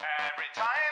Every time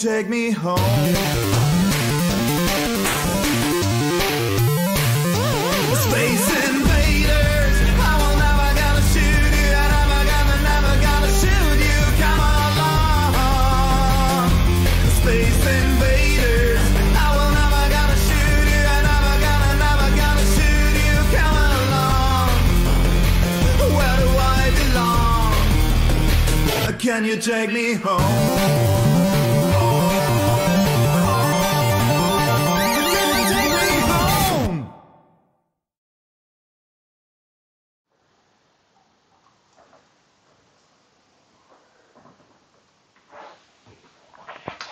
take me home? Space invaders, I will never gonna shoot you. I never gonna, never gonna shoot you. Come along. Space invaders, I will never gonna shoot you. I never gonna, never gonna shoot you. Come along. Where do I belong? Can you take me home?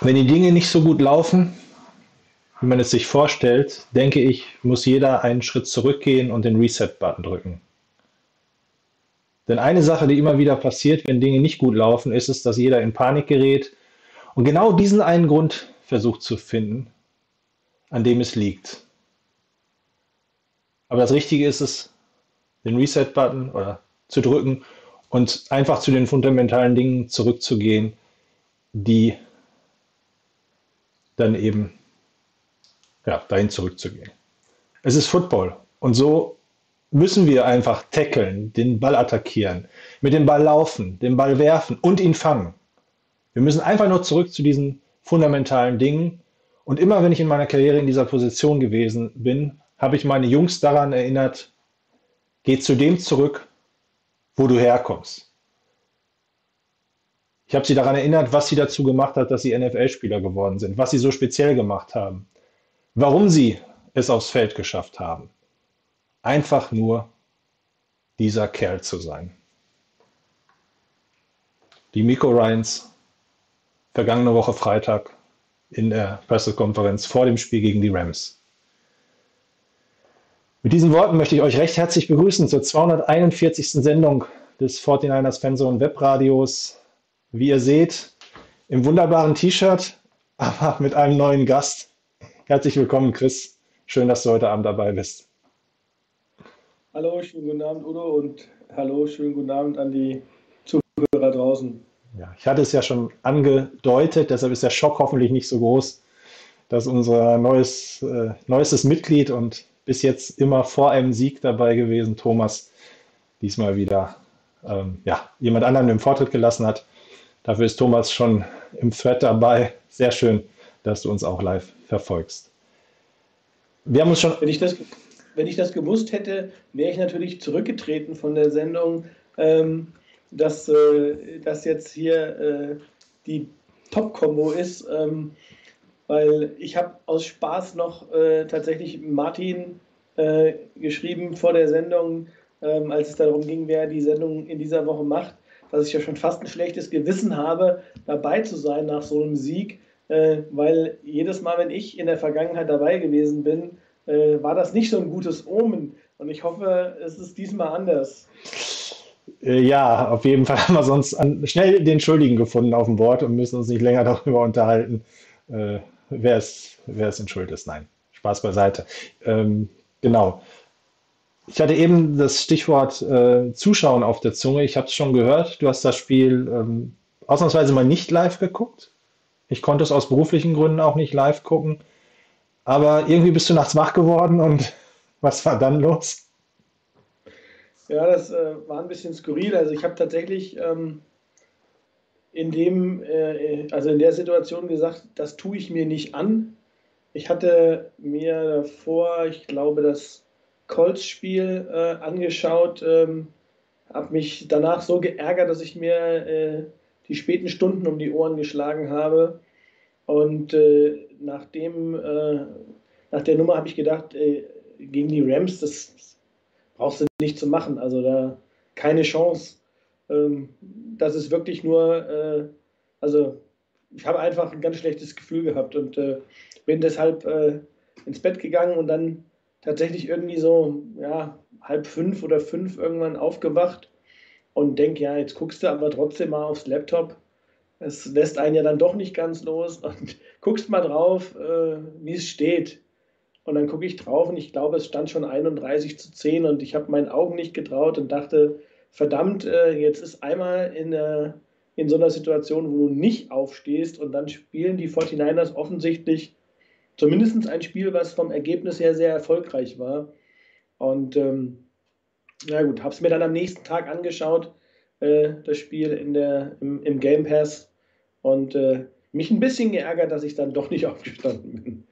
Wenn die Dinge nicht so gut laufen, wie man es sich vorstellt, denke ich, muss jeder einen Schritt zurückgehen und den Reset-Button drücken. Denn eine Sache, die immer wieder passiert, wenn Dinge nicht gut laufen, ist es, dass jeder in Panik gerät und genau diesen einen Grund versucht zu finden, an dem es liegt. Aber das Richtige ist es, den Reset-Button oder zu drücken und einfach zu den fundamentalen Dingen zurückzugehen, die dann eben ja, dahin zurückzugehen. Es ist Football und so müssen wir einfach tackeln, den Ball attackieren, mit dem Ball laufen, den Ball werfen und ihn fangen. Wir müssen einfach nur zurück zu diesen fundamentalen Dingen. Und immer wenn ich in meiner Karriere in dieser Position gewesen bin, habe ich meine Jungs daran erinnert, geh zu dem zurück, wo du herkommst. Ich habe sie daran erinnert, was sie dazu gemacht hat, dass sie NFL-Spieler geworden sind, was sie so speziell gemacht haben, warum sie es aufs Feld geschafft haben. Einfach nur dieser Kerl zu sein. Die Miko Ryans vergangene Woche Freitag in der Pressekonferenz vor dem Spiel gegen die Rams. Mit diesen Worten möchte ich euch recht herzlich begrüßen zur 241. Sendung des 49ers Fanzone Webradios. Wie ihr seht, im wunderbaren T-Shirt, aber mit einem neuen Gast. Herzlich willkommen, Chris. Schön, dass du heute Abend dabei bist. Hallo, schönen guten Abend, Udo, und hallo, schönen guten Abend an die Zuhörer draußen. Ja, ich hatte es ja schon angedeutet, deshalb ist der Schock hoffentlich nicht so groß, dass unser neues, äh, neuestes Mitglied und bis jetzt immer vor einem Sieg dabei gewesen, Thomas, diesmal wieder ähm, ja, jemand anderen im Vortritt gelassen hat. Dafür ist Thomas schon im Thread dabei. Sehr schön, dass du uns auch live verfolgst. Wir haben uns schon. Wenn ich das, wenn ich das gewusst hätte, wäre ich natürlich zurückgetreten von der Sendung, ähm, dass äh, das jetzt hier äh, die Top-Kombo ist. Ähm, weil ich habe aus Spaß noch äh, tatsächlich Martin äh, geschrieben vor der Sendung, ähm, als es darum ging, wer die Sendung in dieser Woche macht, dass ich ja schon fast ein schlechtes Gewissen habe, dabei zu sein nach so einem Sieg, äh, weil jedes Mal, wenn ich in der Vergangenheit dabei gewesen bin, äh, war das nicht so ein gutes Omen. Und ich hoffe, es ist diesmal anders. Äh, ja, auf jeden Fall haben wir sonst an, schnell den Schuldigen gefunden auf dem Board und müssen uns nicht länger darüber unterhalten, äh, wer es, wer in Schuld ist. Nein, Spaß beiseite. Ähm, genau. Ich hatte eben das Stichwort äh, Zuschauen auf der Zunge. Ich habe es schon gehört. Du hast das Spiel ähm, ausnahmsweise mal nicht live geguckt. Ich konnte es aus beruflichen Gründen auch nicht live gucken. Aber irgendwie bist du nachts wach geworden und was war dann los? Ja, das äh, war ein bisschen skurril. Also ich habe tatsächlich ähm, in dem, äh, also in der Situation gesagt, das tue ich mir nicht an. Ich hatte mir davor, ich glaube, das Colts-Spiel äh, angeschaut, ähm, habe mich danach so geärgert, dass ich mir äh, die späten Stunden um die Ohren geschlagen habe. Und äh, nach, dem, äh, nach der Nummer habe ich gedacht, äh, gegen die Rams, das brauchst du nicht zu machen. Also da keine Chance. Ähm, das ist wirklich nur, äh, also ich habe einfach ein ganz schlechtes Gefühl gehabt und bin deshalb ins Bett gegangen und dann tatsächlich irgendwie so, ja, halb fünf oder fünf irgendwann aufgewacht und denke, ja, jetzt guckst du aber trotzdem mal aufs Laptop. Es lässt einen ja dann doch nicht ganz los und guckst mal drauf, äh, wie es steht. Und dann gucke ich drauf und ich glaube, es stand schon 31 zu 10 und ich habe meinen Augen nicht getraut und dachte, verdammt, äh, jetzt ist einmal in, äh, in so einer Situation, wo du nicht aufstehst und dann spielen die 49ers offensichtlich zumindest ein Spiel, was vom Ergebnis her sehr erfolgreich war. Und ähm, ja gut, habe es mir dann am nächsten Tag angeschaut, äh, das Spiel in der, im, im Game Pass und äh, mich ein bisschen geärgert, dass ich dann doch nicht aufgestanden bin.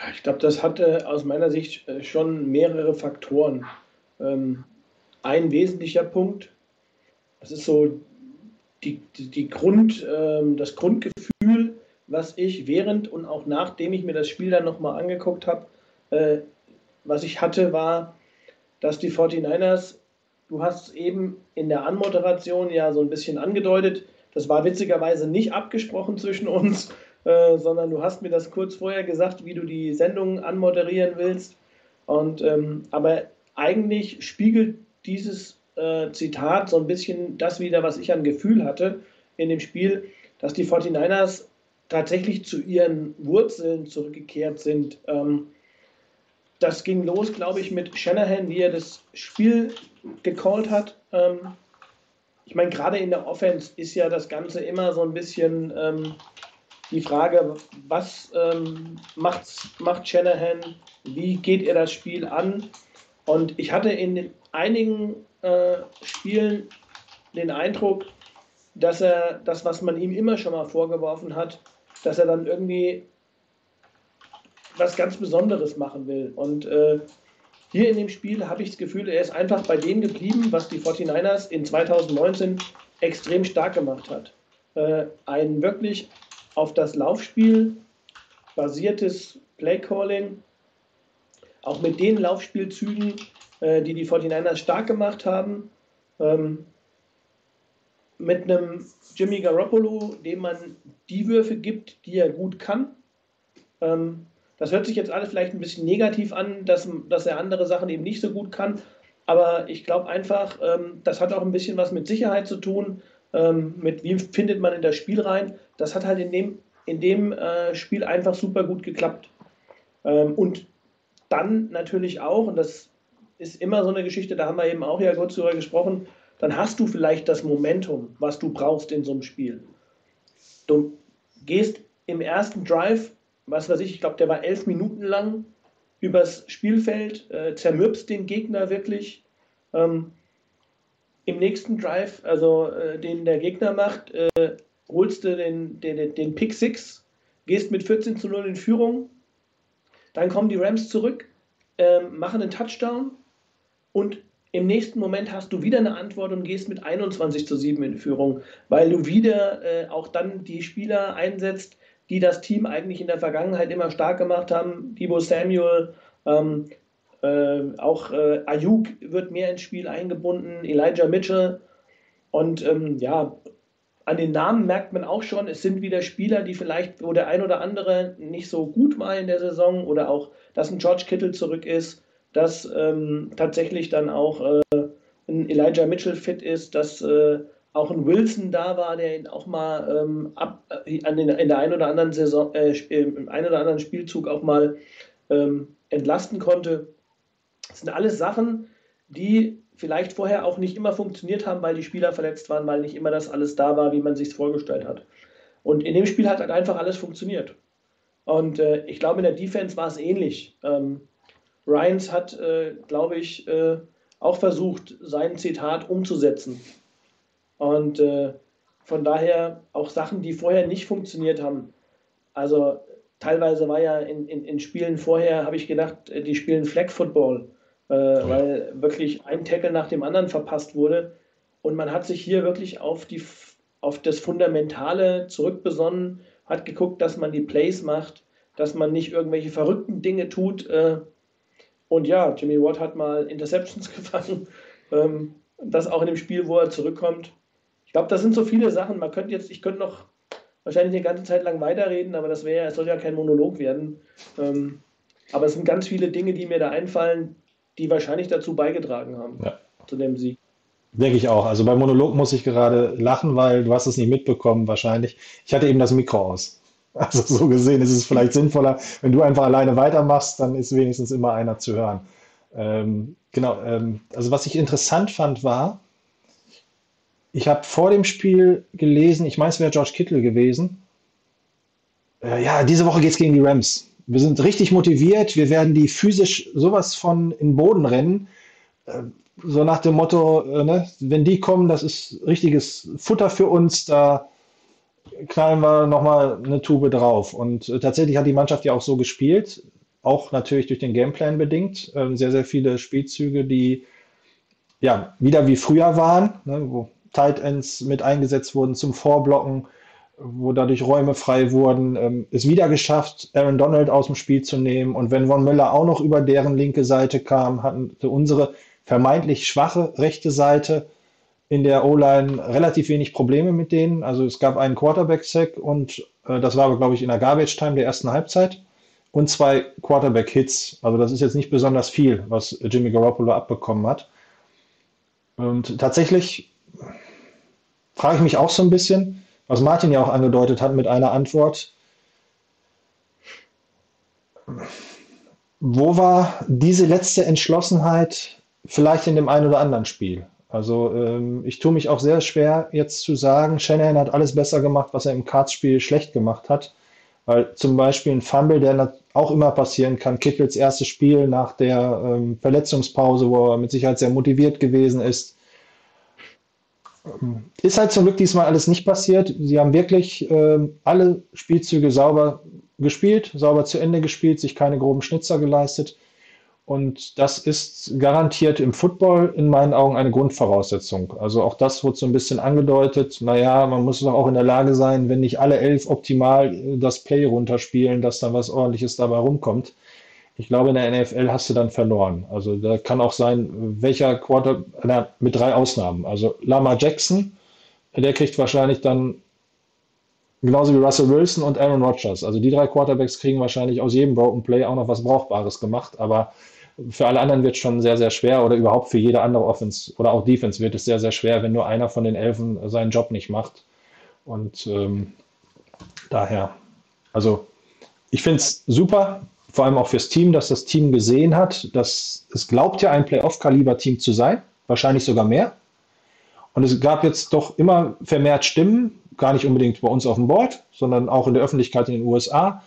Ja, ich glaube, das hatte aus meiner Sicht äh, schon mehrere Faktoren. Ähm, ein wesentlicher Punkt, das ist so die, die Grund, ähm, das Grundgefühl, was ich während und auch nachdem ich mir das Spiel dann nochmal angeguckt habe, äh, was ich hatte, war, dass die 49ers, du hast es eben in der Anmoderation ja so ein bisschen angedeutet, das war witzigerweise nicht abgesprochen zwischen uns, äh, sondern du hast mir das kurz vorher gesagt, wie du die Sendung anmoderieren willst. Und, ähm, aber eigentlich spiegelt dieses äh, Zitat so ein bisschen das wieder, was ich an Gefühl hatte in dem Spiel, dass die 49ers tatsächlich zu ihren Wurzeln zurückgekehrt sind. Ähm, das ging los, glaube ich, mit Shanahan, wie er das Spiel gecallt hat. Ähm, ich meine, gerade in der Offense ist ja das Ganze immer so ein bisschen ähm, die Frage, was ähm, macht's, macht Shanahan, wie geht er das Spiel an? Und ich hatte in einigen äh, Spielen den Eindruck, dass er das, was man ihm immer schon mal vorgeworfen hat, dass er dann irgendwie was ganz Besonderes machen will. Und äh, hier in dem Spiel habe ich das Gefühl, er ist einfach bei dem geblieben, was die 49ers in 2019 extrem stark gemacht hat. Äh, ein wirklich auf das Laufspiel basiertes Playcalling, auch mit den Laufspielzügen, äh, die die 49ers stark gemacht haben. Ähm, mit einem Jimmy Garoppolo, dem man die Würfe gibt, die er gut kann. Ähm, das hört sich jetzt alles vielleicht ein bisschen negativ an, dass, dass er andere Sachen eben nicht so gut kann. Aber ich glaube einfach, ähm, das hat auch ein bisschen was mit Sicherheit zu tun, ähm, mit wie findet man in das Spiel rein. Das hat halt in dem, in dem äh, Spiel einfach super gut geklappt. Ähm, und dann natürlich auch, und das ist immer so eine Geschichte, da haben wir eben auch ja kurz drüber gesprochen, dann hast du vielleicht das Momentum, was du brauchst in so einem Spiel. Du gehst im ersten Drive, was weiß ich, ich glaube, der war elf Minuten lang übers Spielfeld, äh, zermürbst den Gegner wirklich. Ähm, Im nächsten Drive, also äh, den der Gegner macht, äh, holst du den, den, den Pick 6, gehst mit 14 zu 0 in Führung, dann kommen die Rams zurück, ähm, machen einen Touchdown und im nächsten Moment hast du wieder eine Antwort und gehst mit 21 zu 7 in Führung, weil du wieder äh, auch dann die Spieler einsetzt, die das Team eigentlich in der Vergangenheit immer stark gemacht haben. Debo Samuel, ähm, äh, auch äh, Ayuk wird mehr ins Spiel eingebunden, Elijah Mitchell. Und ähm, ja, an den Namen merkt man auch schon, es sind wieder Spieler, die vielleicht, wo der ein oder andere nicht so gut war in der Saison oder auch, dass ein George Kittle zurück ist dass ähm, tatsächlich dann auch äh, ein Elijah Mitchell fit ist, dass äh, auch ein Wilson da war, der ihn auch mal ähm, ab, äh, an den, in der einen oder anderen Saison, äh, im einen oder anderen Spielzug auch mal ähm, entlasten konnte. Das sind alles Sachen, die vielleicht vorher auch nicht immer funktioniert haben, weil die Spieler verletzt waren, weil nicht immer das alles da war, wie man sich vorgestellt hat. Und in dem Spiel hat halt einfach alles funktioniert. Und äh, ich glaube, in der Defense war es ähnlich. Ähm, Ryans hat, äh, glaube ich, äh, auch versucht, sein Zitat umzusetzen. Und äh, von daher auch Sachen, die vorher nicht funktioniert haben. Also teilweise war ja in, in, in Spielen vorher, habe ich gedacht, äh, die spielen Flag Football, äh, oh. weil wirklich ein Tackle nach dem anderen verpasst wurde. Und man hat sich hier wirklich auf, die, auf das Fundamentale zurückbesonnen, hat geguckt, dass man die Plays macht, dass man nicht irgendwelche verrückten Dinge tut, äh, und ja, Jimmy Watt hat mal Interceptions gefangen. Ähm, das auch in dem Spiel, wo er zurückkommt. Ich glaube, das sind so viele Sachen. Man könnte jetzt, ich könnte noch wahrscheinlich eine ganze Zeit lang weiterreden, aber das wäre, es soll ja kein Monolog werden. Ähm, aber es sind ganz viele Dinge, die mir da einfallen, die wahrscheinlich dazu beigetragen haben, ja. zu dem Sieg. Denke ich auch. Also beim Monolog muss ich gerade lachen, weil du hast es nicht mitbekommen wahrscheinlich. Ich hatte eben das Mikro aus. Also so gesehen ist es vielleicht sinnvoller, wenn du einfach alleine weitermachst, dann ist wenigstens immer einer zu hören. Ähm, genau, ähm, also was ich interessant fand war, ich habe vor dem Spiel gelesen, ich meine, es wäre George Kittle gewesen. Äh, ja, diese Woche geht es gegen die Rams. Wir sind richtig motiviert, wir werden die physisch sowas von in den Boden rennen. Äh, so nach dem Motto, äh, ne, wenn die kommen, das ist richtiges Futter für uns, da knallen wir nochmal eine Tube drauf. Und äh, tatsächlich hat die Mannschaft ja auch so gespielt, auch natürlich durch den Gameplan bedingt. Äh, sehr, sehr viele Spielzüge, die ja wieder wie früher waren, ne, wo Tight Ends mit eingesetzt wurden zum Vorblocken, wo dadurch Räume frei wurden, ähm, es wieder geschafft, Aaron Donald aus dem Spiel zu nehmen. Und wenn Von Müller auch noch über deren linke Seite kam, hatten unsere vermeintlich schwache rechte Seite in der O-Line relativ wenig Probleme mit denen. Also es gab einen Quarterback-Sack und äh, das war aber, glaube ich, in der Garbage-Time der ersten Halbzeit und zwei Quarterback-Hits. Also das ist jetzt nicht besonders viel, was Jimmy Garoppolo abbekommen hat. Und tatsächlich frage ich mich auch so ein bisschen, was Martin ja auch angedeutet hat mit einer Antwort. Wo war diese letzte Entschlossenheit vielleicht in dem einen oder anderen Spiel? Also ähm, ich tue mich auch sehr schwer jetzt zu sagen, Shanahan hat alles besser gemacht, was er im Kartspiel schlecht gemacht hat. Weil zum Beispiel ein Fumble, der auch immer passieren kann, Kittels erstes Spiel nach der ähm, Verletzungspause, wo er mit Sicherheit sehr motiviert gewesen ist, ist halt zum Glück diesmal alles nicht passiert. Sie haben wirklich äh, alle Spielzüge sauber gespielt, sauber zu Ende gespielt, sich keine groben Schnitzer geleistet. Und das ist garantiert im Football in meinen Augen eine Grundvoraussetzung. Also auch das wurde so ein bisschen angedeutet. Naja, man muss doch auch in der Lage sein, wenn nicht alle elf optimal das Play runterspielen, dass dann was ordentliches dabei rumkommt. Ich glaube, in der NFL hast du dann verloren. Also da kann auch sein, welcher Quarter, na, mit drei Ausnahmen. Also Lama Jackson, der kriegt wahrscheinlich dann genauso wie Russell Wilson und Aaron Rodgers. Also die drei Quarterbacks kriegen wahrscheinlich aus jedem Broken Play auch noch was Brauchbares gemacht. Aber für alle anderen wird es schon sehr, sehr schwer oder überhaupt für jede andere Offense oder auch Defense wird es sehr, sehr schwer, wenn nur einer von den Elfen seinen Job nicht macht. Und ähm, daher, also ich finde es super, vor allem auch fürs Team, dass das Team gesehen hat, dass es glaubt ja ein Playoff-Kaliber-Team zu sein, wahrscheinlich sogar mehr. Und es gab jetzt doch immer vermehrt Stimmen, gar nicht unbedingt bei uns auf dem Board, sondern auch in der Öffentlichkeit in den USA.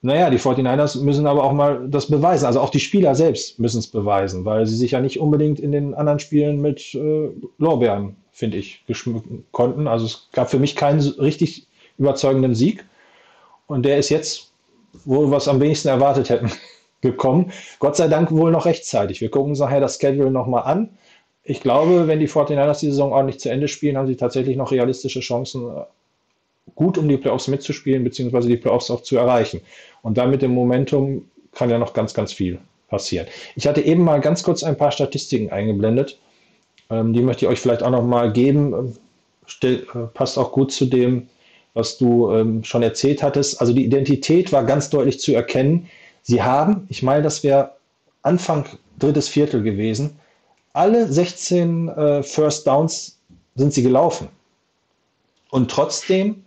Naja, die 49ers müssen aber auch mal das beweisen. Also auch die Spieler selbst müssen es beweisen, weil sie sich ja nicht unbedingt in den anderen Spielen mit äh, Lorbeeren, finde ich, geschmücken konnten. Also es gab für mich keinen richtig überzeugenden Sieg. Und der ist jetzt wo wir es am wenigsten erwartet hätten, gekommen. Gott sei Dank wohl noch rechtzeitig. Wir gucken uns nachher das Schedule nochmal an. Ich glaube, wenn die 49ers die Saison ordentlich zu Ende spielen, haben sie tatsächlich noch realistische Chancen, gut um die Playoffs mitzuspielen, beziehungsweise die Playoffs auch zu erreichen. Und dann mit dem Momentum kann ja noch ganz, ganz viel passieren. Ich hatte eben mal ganz kurz ein paar Statistiken eingeblendet. Ähm, die möchte ich euch vielleicht auch noch mal geben. Stell, äh, passt auch gut zu dem, was du ähm, schon erzählt hattest. Also die Identität war ganz deutlich zu erkennen. Sie haben, ich meine, das wäre Anfang drittes Viertel gewesen, alle 16 äh, First Downs sind sie gelaufen. Und trotzdem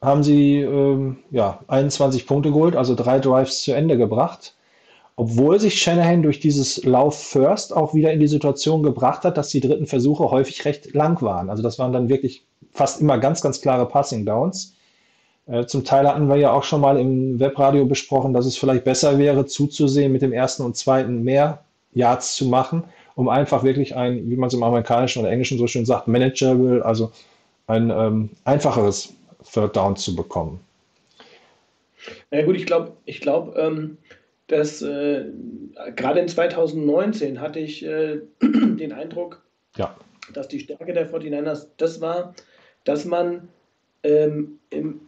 haben sie ähm, ja, 21 Punkte geholt, also drei Drives zu Ende gebracht. Obwohl sich Shanahan durch dieses Lauf First auch wieder in die Situation gebracht hat, dass die dritten Versuche häufig recht lang waren. Also das waren dann wirklich fast immer ganz, ganz klare Passing Downs. Äh, zum Teil hatten wir ja auch schon mal im Webradio besprochen, dass es vielleicht besser wäre, zuzusehen, mit dem ersten und zweiten mehr Yards zu machen, um einfach wirklich ein, wie man es im Amerikanischen oder Englischen so schön sagt, manageable, also ein ähm, einfacheres Third Down zu bekommen. Na ja, gut, ich glaube, ich glaube, ähm, dass äh, gerade in 2019 hatte ich äh, den Eindruck, ja. dass die Stärke der 49ers das war, dass man ähm, im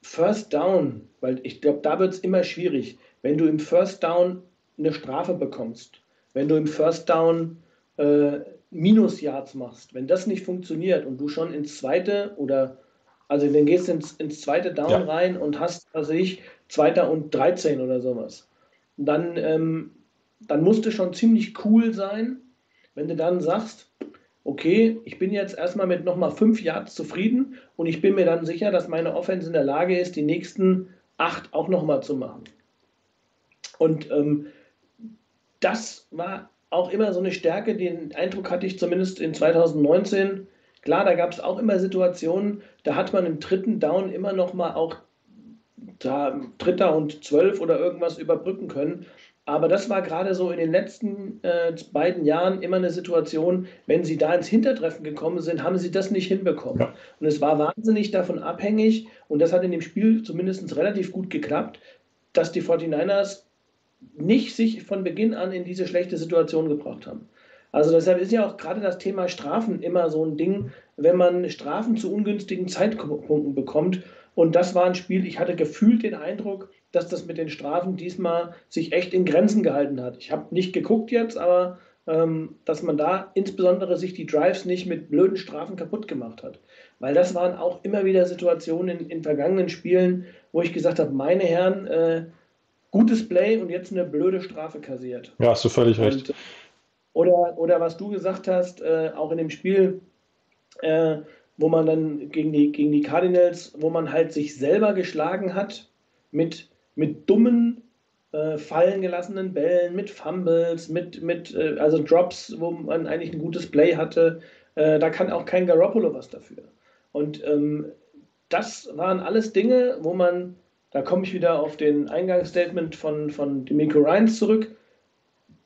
First Down, weil ich glaube, da wird es immer schwierig, wenn du im First Down eine Strafe bekommst, wenn du im First Down äh, Minus-Yards machst, wenn das nicht funktioniert und du schon ins zweite oder also dann gehst du ins, ins zweite Down ja. rein und hast, also ich, zweiter und 13 oder sowas. Dann, ähm, dann musst du schon ziemlich cool sein, wenn du dann sagst, okay, ich bin jetzt erstmal mit nochmal fünf Yards zufrieden und ich bin mir dann sicher, dass meine Offense in der Lage ist, die nächsten acht auch nochmal zu machen. Und ähm, das war auch immer so eine Stärke, den Eindruck hatte ich zumindest in 2019. Klar, da gab es auch immer Situationen, da hat man im dritten Down immer noch mal auch da, Dritter und Zwölf oder irgendwas überbrücken können. Aber das war gerade so in den letzten äh, beiden Jahren immer eine Situation, wenn sie da ins Hintertreffen gekommen sind, haben sie das nicht hinbekommen. Ja. Und es war wahnsinnig davon abhängig, und das hat in dem Spiel zumindest relativ gut geklappt, dass die 49ers nicht sich von Beginn an in diese schlechte Situation gebracht haben. Also deshalb ist ja auch gerade das Thema Strafen immer so ein Ding, wenn man Strafen zu ungünstigen Zeitpunkten bekommt. Und das war ein Spiel, ich hatte gefühlt den Eindruck, dass das mit den Strafen diesmal sich echt in Grenzen gehalten hat. Ich habe nicht geguckt jetzt, aber ähm, dass man da insbesondere sich die Drives nicht mit blöden Strafen kaputt gemacht hat. Weil das waren auch immer wieder Situationen in, in vergangenen Spielen, wo ich gesagt habe, meine Herren, äh, gutes Play und jetzt eine blöde Strafe kassiert. Ja, hast du völlig recht. Und, oder, oder was du gesagt hast, äh, auch in dem Spiel, äh, wo man dann gegen die, gegen die Cardinals, wo man halt sich selber geschlagen hat mit, mit dummen, äh, fallen gelassenen Bällen, mit Fumbles, mit, mit äh, also Drops, wo man eigentlich ein gutes Play hatte. Äh, da kann auch kein Garoppolo was dafür. Und ähm, das waren alles Dinge, wo man, da komme ich wieder auf den Eingangsstatement von, von Demico Ryans zurück,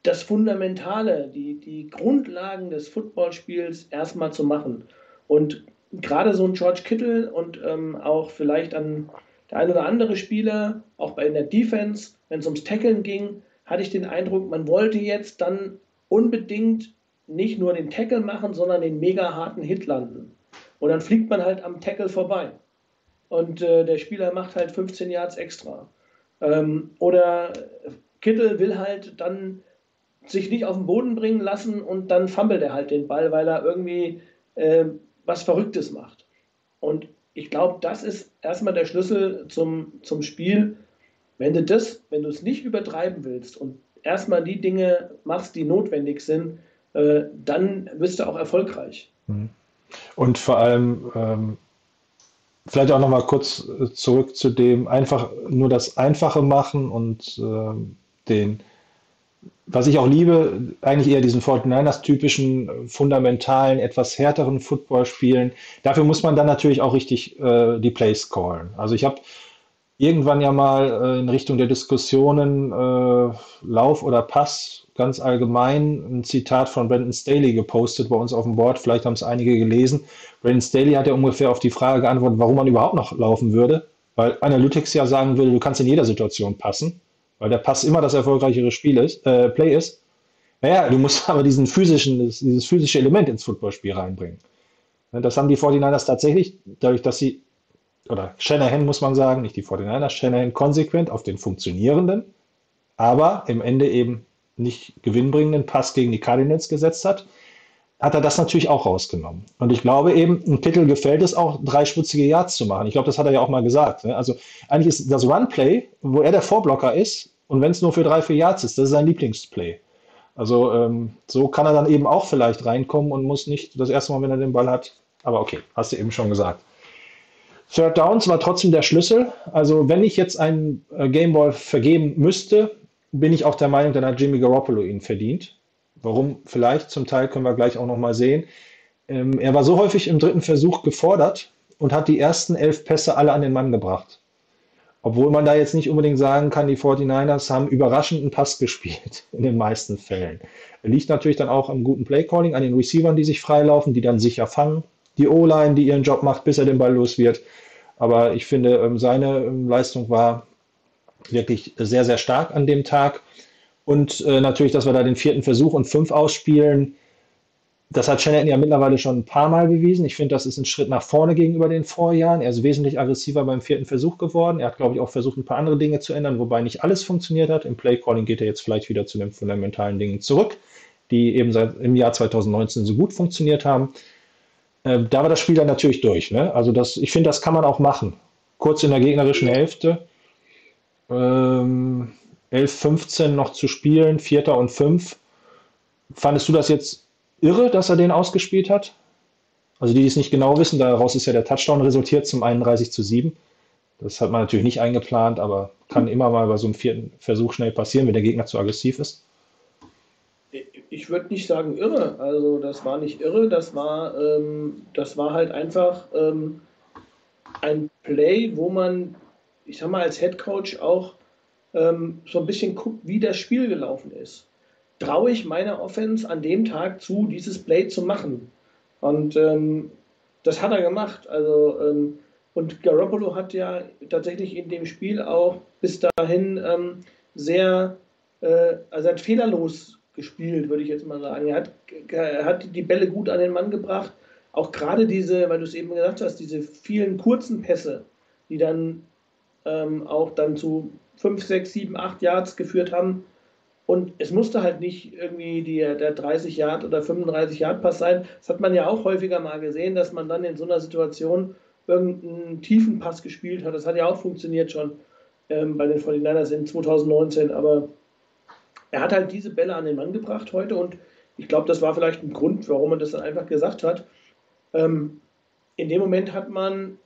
das Fundamentale, die, die Grundlagen des Footballspiels erstmal zu machen. Und gerade so ein George Kittle und ähm, auch vielleicht an der ein oder andere Spieler, auch bei der Defense, wenn es ums Tackeln ging, hatte ich den Eindruck, man wollte jetzt dann unbedingt nicht nur den Tackle machen, sondern den mega harten Hit landen. Und dann fliegt man halt am Tackle vorbei. Und äh, der Spieler macht halt 15 Yards extra. Ähm, oder Kittel will halt dann sich nicht auf den Boden bringen lassen und dann fummelt er halt den Ball, weil er irgendwie äh, was Verrücktes macht. Und ich glaube, das ist erstmal der Schlüssel zum, zum Spiel. Wenn du das, wenn du es nicht übertreiben willst und erstmal die Dinge machst, die notwendig sind, äh, dann wirst du auch erfolgreich. Mhm. Und vor allem, ähm, vielleicht auch nochmal kurz äh, zurück zu dem, einfach nur das Einfache machen und äh, den, was ich auch liebe, eigentlich eher diesen 49ers-typischen, äh, fundamentalen, etwas härteren Football spielen. Dafür muss man dann natürlich auch richtig äh, die Plays callen. Also ich habe irgendwann ja mal äh, in Richtung der Diskussionen äh, Lauf oder Pass ganz allgemein ein Zitat von Brandon Staley gepostet bei uns auf dem Board. Vielleicht haben es einige gelesen. Brandon Staley hat ja ungefähr auf die Frage geantwortet, warum man überhaupt noch laufen würde. Weil Analytics ja sagen würde, du kannst in jeder Situation passen, weil der Pass immer das erfolgreichere Spiel ist, äh, Play ist. Naja, du musst aber diesen physischen, dieses physische Element ins Footballspiel reinbringen. Das haben die 49ers tatsächlich, dadurch, dass sie, oder Shanahan muss man sagen, nicht die 49ers, Shanahan konsequent auf den funktionierenden, aber im Ende eben nicht gewinnbringenden Pass gegen die Cardinals gesetzt hat, hat er das natürlich auch rausgenommen. Und ich glaube eben, ein Kittel gefällt es auch, drei schmutzige Yards zu machen. Ich glaube, das hat er ja auch mal gesagt. Ne? Also eigentlich ist das Run-Play, wo er der Vorblocker ist, und wenn es nur für drei, vier Yards ist, das ist sein Lieblingsplay. Also ähm, so kann er dann eben auch vielleicht reinkommen und muss nicht das erste Mal, wenn er den Ball hat. Aber okay, hast du eben schon gesagt. Third Downs war trotzdem der Schlüssel. Also wenn ich jetzt einen äh, Gameball vergeben müsste, bin ich auch der Meinung, dann hat Jimmy Garoppolo ihn verdient. Warum? Vielleicht zum Teil können wir gleich auch nochmal sehen. Ähm, er war so häufig im dritten Versuch gefordert und hat die ersten elf Pässe alle an den Mann gebracht. Obwohl man da jetzt nicht unbedingt sagen kann, die 49ers haben überraschenden Pass gespielt in den meisten Fällen. Liegt natürlich dann auch am guten Playcalling, an den Receivern, die sich freilaufen, die dann sicher fangen. Die O-Line, die ihren Job macht, bis er den Ball los wird. Aber ich finde, ähm, seine ähm, Leistung war wirklich sehr, sehr stark an dem Tag. Und äh, natürlich, dass wir da den vierten Versuch und fünf ausspielen, das hat Shanahan ja mittlerweile schon ein paar Mal bewiesen. Ich finde, das ist ein Schritt nach vorne gegenüber den Vorjahren. Er ist wesentlich aggressiver beim vierten Versuch geworden. Er hat, glaube ich, auch versucht, ein paar andere Dinge zu ändern, wobei nicht alles funktioniert hat. Im Playcalling geht er jetzt vielleicht wieder zu den fundamentalen Dingen zurück, die eben seit im Jahr 2019 so gut funktioniert haben. Äh, da war das Spiel dann natürlich durch. Ne? Also das, ich finde, das kann man auch machen. Kurz in der gegnerischen Hälfte ähm, 11, 15 noch zu spielen, Vierter und Fünf. Fandest du das jetzt irre, dass er den ausgespielt hat? Also die, die es nicht genau wissen, daraus ist ja der Touchdown resultiert zum 31 zu 7. Das hat man natürlich nicht eingeplant, aber kann immer mal bei so einem vierten Versuch schnell passieren, wenn der Gegner zu aggressiv ist. Ich würde nicht sagen irre. Also das war nicht irre, das war, ähm, das war halt einfach ähm, ein Play, wo man ich sag mal, als Head Coach auch ähm, so ein bisschen guckt, wie das Spiel gelaufen ist. Traue ich meiner Offense an dem Tag zu, dieses Play zu machen? Und ähm, das hat er gemacht. Also, ähm, und Garoppolo hat ja tatsächlich in dem Spiel auch bis dahin ähm, sehr, äh, also hat fehlerlos gespielt, würde ich jetzt mal sagen. Er hat, er hat die Bälle gut an den Mann gebracht. Auch gerade diese, weil du es eben gesagt hast, diese vielen kurzen Pässe, die dann ähm, auch dann zu 5, 6, 7, 8 Yards geführt haben. Und es musste halt nicht irgendwie die, der 30 Yard oder 35 Yard Pass sein. Das hat man ja auch häufiger mal gesehen, dass man dann in so einer Situation irgendeinen tiefen Pass gespielt hat. Das hat ja auch funktioniert schon ähm, bei den 49ers in 2019. Aber er hat halt diese Bälle an den Mann gebracht heute und ich glaube, das war vielleicht ein Grund, warum man das dann einfach gesagt hat. Ähm, in dem Moment hat man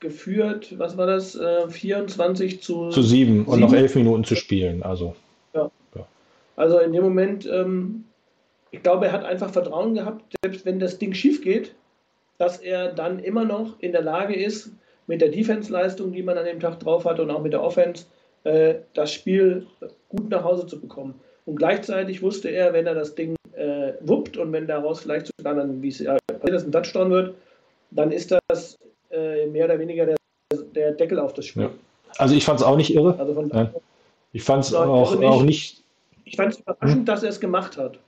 geführt, was war das, äh, 24 zu, zu 7 und noch 11 Minuten zu spielen. Also. Also in dem Moment, ähm, ich glaube, er hat einfach Vertrauen gehabt, selbst wenn das Ding schief geht, dass er dann immer noch in der Lage ist, mit der Defense-Leistung, die man an dem Tag drauf hatte und auch mit der Offense, äh, das Spiel gut nach Hause zu bekommen. Und gleichzeitig wusste er, wenn er das Ding äh, wuppt und wenn daraus vielleicht sogar dann, wie es äh, das ein Touchdown wird, dann ist das äh, mehr oder weniger der, der, Deckel auf das Spiel. Ja. Also ich fand es auch nicht irre. Also von ja. Ich fand es auch, nicht, auch nicht. Ich fand es überraschend, dass er es gemacht hat.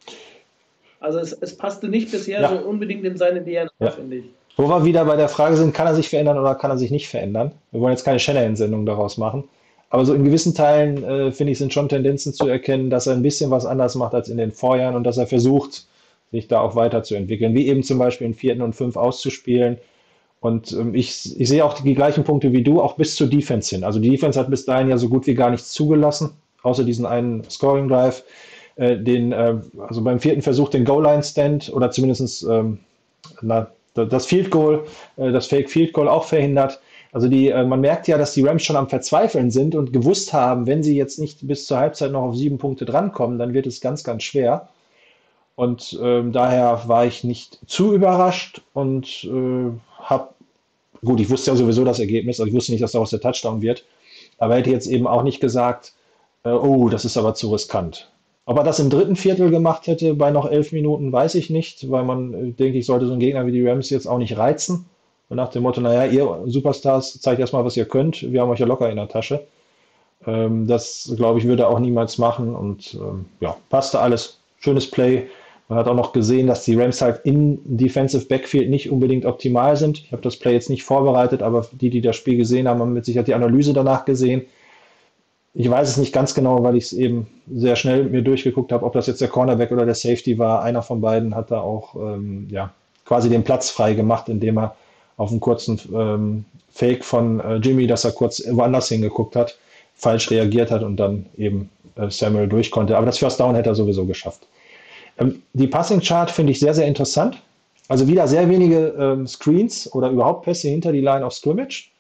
Also es, es passte nicht bisher ja. so unbedingt in seine DNA, finde ich. Wo wir wieder bei der Frage sind, kann er sich verändern oder kann er sich nicht verändern? Wir wollen jetzt keine Shanahan-Sendung daraus machen. Aber so in gewissen Teilen, äh, finde ich, sind schon Tendenzen zu erkennen, dass er ein bisschen was anders macht als in den Vorjahren und dass er versucht, sich da auch weiterzuentwickeln. Wie eben zum Beispiel in vierten und fünf auszuspielen. Und ähm, ich, ich sehe auch die gleichen Punkte wie du, auch bis zur Defense hin. Also die Defense hat bis dahin ja so gut wie gar nichts zugelassen, außer diesen einen Scoring Drive. Äh, den, äh, also beim vierten Versuch den Goal-Line-Stand oder zumindest ähm, na, das Field Goal, äh, das Fake Field Goal auch verhindert. Also die, äh, man merkt ja, dass die Rams schon am Verzweifeln sind und gewusst haben, wenn sie jetzt nicht bis zur Halbzeit noch auf sieben Punkte drankommen, dann wird es ganz, ganz schwer. Und ähm, daher war ich nicht zu überrascht und äh, habe, gut, ich wusste ja sowieso das Ergebnis, also ich wusste nicht, dass daraus der Touchdown wird, aber hätte jetzt eben auch nicht gesagt, äh, oh, das ist aber zu riskant. Ob er das im dritten Viertel gemacht hätte bei noch elf Minuten, weiß ich nicht, weil man, äh, denke ich, sollte so einen Gegner wie die Rams jetzt auch nicht reizen. Und nach dem Motto, naja, ihr Superstars, zeigt erstmal, was ihr könnt, wir haben euch ja locker in der Tasche. Ähm, das, glaube ich, würde er auch niemals machen und ähm, ja, passte alles. Schönes Play. Man hat auch noch gesehen, dass die Rams halt in Defensive Backfield nicht unbedingt optimal sind. Ich habe das Play jetzt nicht vorbereitet, aber die, die das Spiel gesehen haben, haben mit Sicherheit die Analyse danach gesehen. Ich weiß es nicht ganz genau, weil ich es eben sehr schnell mir durchgeguckt habe, ob das jetzt der Cornerback oder der Safety war. Einer von beiden hat da auch ähm, ja, quasi den Platz frei gemacht, indem er auf einen kurzen ähm, Fake von äh, Jimmy, dass er kurz woanders hingeguckt hat, falsch reagiert hat und dann eben äh, Samuel durch konnte. Aber das First Down hätte er sowieso geschafft. Ähm, die Passing Chart finde ich sehr, sehr interessant. Also wieder sehr wenige ähm, Screens oder überhaupt Pässe hinter die Line of Scrimmage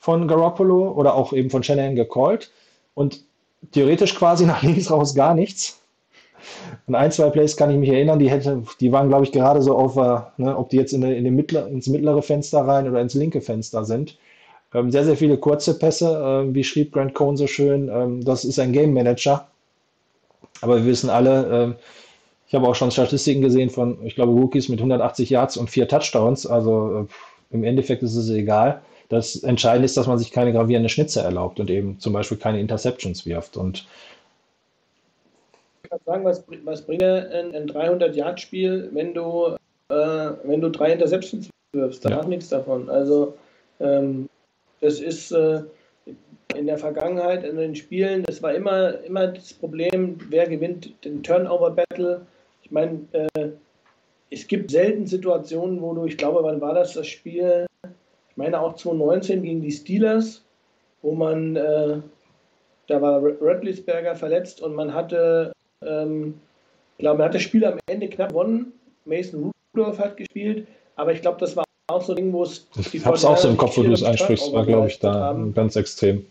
von Garoppolo oder auch eben von Shanahan gecallt und theoretisch quasi nach links raus gar nichts. Und ein, zwei Plays kann ich mich erinnern, die, hätte, die waren, glaube ich, gerade so auf, äh, ne, ob die jetzt in, in den mittler, ins mittlere Fenster rein oder ins linke Fenster sind. Ähm, sehr, sehr viele kurze Pässe, äh, wie schrieb Grant Cohn so schön, ähm, das ist ein Game Manager. Aber wir wissen alle, äh, ich habe auch schon Statistiken gesehen von, ich glaube, Rookies mit 180 Yards und vier Touchdowns. Also äh, im Endeffekt ist es egal. Das Entscheidende ist, dass man sich keine gravierende Schnitze erlaubt und eben zum Beispiel keine Interceptions wirft. Und ich kann sagen, was, was bringt ein, ein 300-Yard-Spiel, wenn du, äh, wenn du drei Interceptions wirfst? Da ja. macht nichts davon. Also, ähm, das ist äh, in der Vergangenheit, in den Spielen, das war immer, immer das Problem, wer gewinnt den Turnover-Battle ich meine, äh, es gibt selten Situationen, wo du, ich glaube, wann war das das Spiel? Ich meine auch 2019 gegen die Steelers, wo man, äh, da war Redlisberger verletzt und man hatte, ähm, ich glaube, man hat das Spiel am Ende knapp gewonnen. Mason Rudolph hat gespielt, aber ich glaube, das war auch so ein Ding, wo es. Ich habe es auch so im Kopf, wo du es ansprichst, war, glaube ich, da haben, ganz extrem.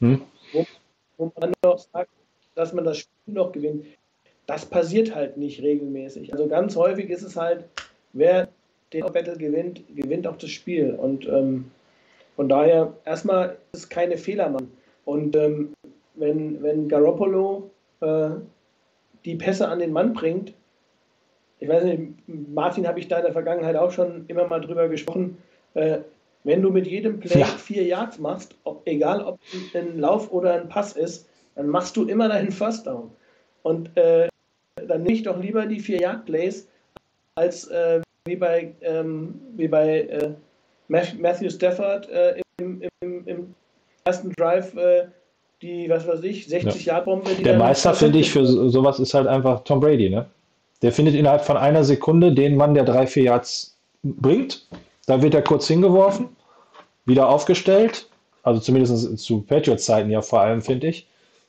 Hm? Wo, wo man noch sagt, dass man das Spiel noch gewinnt das passiert halt nicht regelmäßig. Also ganz häufig ist es halt, wer den Battle gewinnt, gewinnt auch das Spiel. Und ähm, von daher, erstmal ist es keine Fehlermann. Und ähm, wenn, wenn Garoppolo äh, die Pässe an den Mann bringt, ich weiß nicht, Martin habe ich da in der Vergangenheit auch schon immer mal drüber gesprochen, äh, wenn du mit jedem Play ja. vier Yards machst, ob, egal ob ein Lauf oder ein Pass ist, dann machst du immer deinen First Down. Und äh, dann nehme ich doch lieber die vier Yard Plays als äh, wie bei, ähm, wie bei äh, Matthew Stafford äh, im, im, im, ersten Drive äh, die, was weiß ich, 60 Yard Bombe. Der Meister finde ich für sowas ist halt einfach Tom Brady, ne? Der findet innerhalb von einer Sekunde den Mann, der drei, vier Yards bringt. Da wird er kurz hingeworfen, wieder aufgestellt. Also zumindest zu Patriots-Zeiten ja vor allem, finde ich.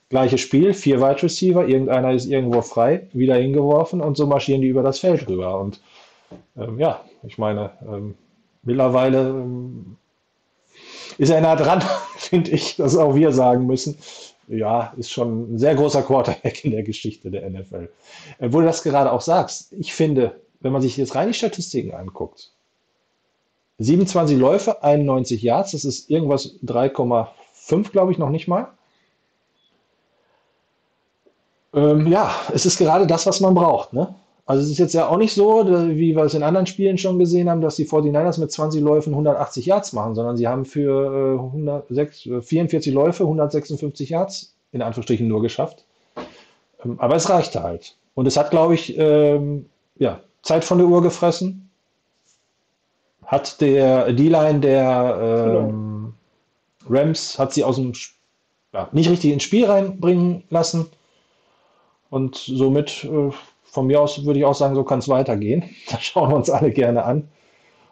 Gleiches Spiel, vier Wide Receiver, irgendeiner ist irgendwo frei, wieder hingeworfen und so marschieren die über das Feld rüber. Und ähm, ja, ich meine, ähm, mittlerweile ähm, ist er nah dran, finde ich, dass auch wir sagen müssen. Ja, ist schon ein sehr großer Quarterback in der Geschichte der NFL. Äh, wo du das gerade auch sagst, ich finde, wenn man sich jetzt rein die Statistiken anguckt, 27 Läufe, 91 Yards, das ist irgendwas 3,5, glaube ich, noch nicht mal. Ähm, ja, es ist gerade das, was man braucht. Ne? Also es ist jetzt ja auch nicht so, wie wir es in anderen Spielen schon gesehen haben, dass die 49ers mit 20 Läufen 180 Yards machen, sondern sie haben für 106, äh, 44 äh, Läufe 156 Yards in Anführungsstrichen nur geschafft. Ähm, aber es reichte halt. Und es hat, glaube ich, ähm, ja, Zeit von der Uhr gefressen. Hat der D-Line der ähm, Rams, hat sie aus dem, ja, nicht richtig ins Spiel reinbringen lassen. Und somit äh, von mir aus würde ich auch sagen, so kann es weitergehen. Da schauen wir uns alle gerne an.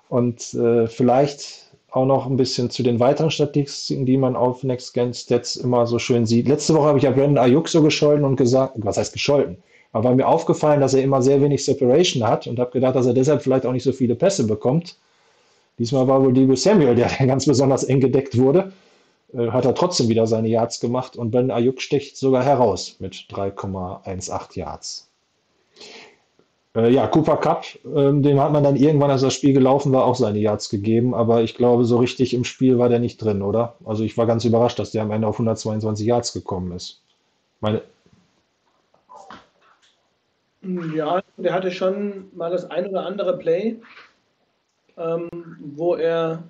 Und äh, vielleicht auch noch ein bisschen zu den weiteren Statistiken, die man auf Next Gen Stats immer so schön sieht. Letzte Woche habe ich ja Brandon Ayuk so gescholten und gesagt, was heißt gescholten? Aber war mir aufgefallen, dass er immer sehr wenig Separation hat und habe gedacht, dass er deshalb vielleicht auch nicht so viele Pässe bekommt. Diesmal war wohl Debo Samuel, der ganz besonders eng gedeckt wurde. Äh, hat er trotzdem wieder seine Yards gemacht und Ben Ayuk sticht sogar heraus mit 3,18 Yards. Äh, ja, Cooper Cup, ähm, dem hat man dann irgendwann, als das Spiel gelaufen war, auch seine Yards gegeben, aber ich glaube, so richtig im Spiel war der nicht drin, oder? Also ich war ganz überrascht, dass der am Ende auf 122 Yards gekommen ist. Meine, ja, der hatte schon mal das ein oder andere Play, ähm, wo er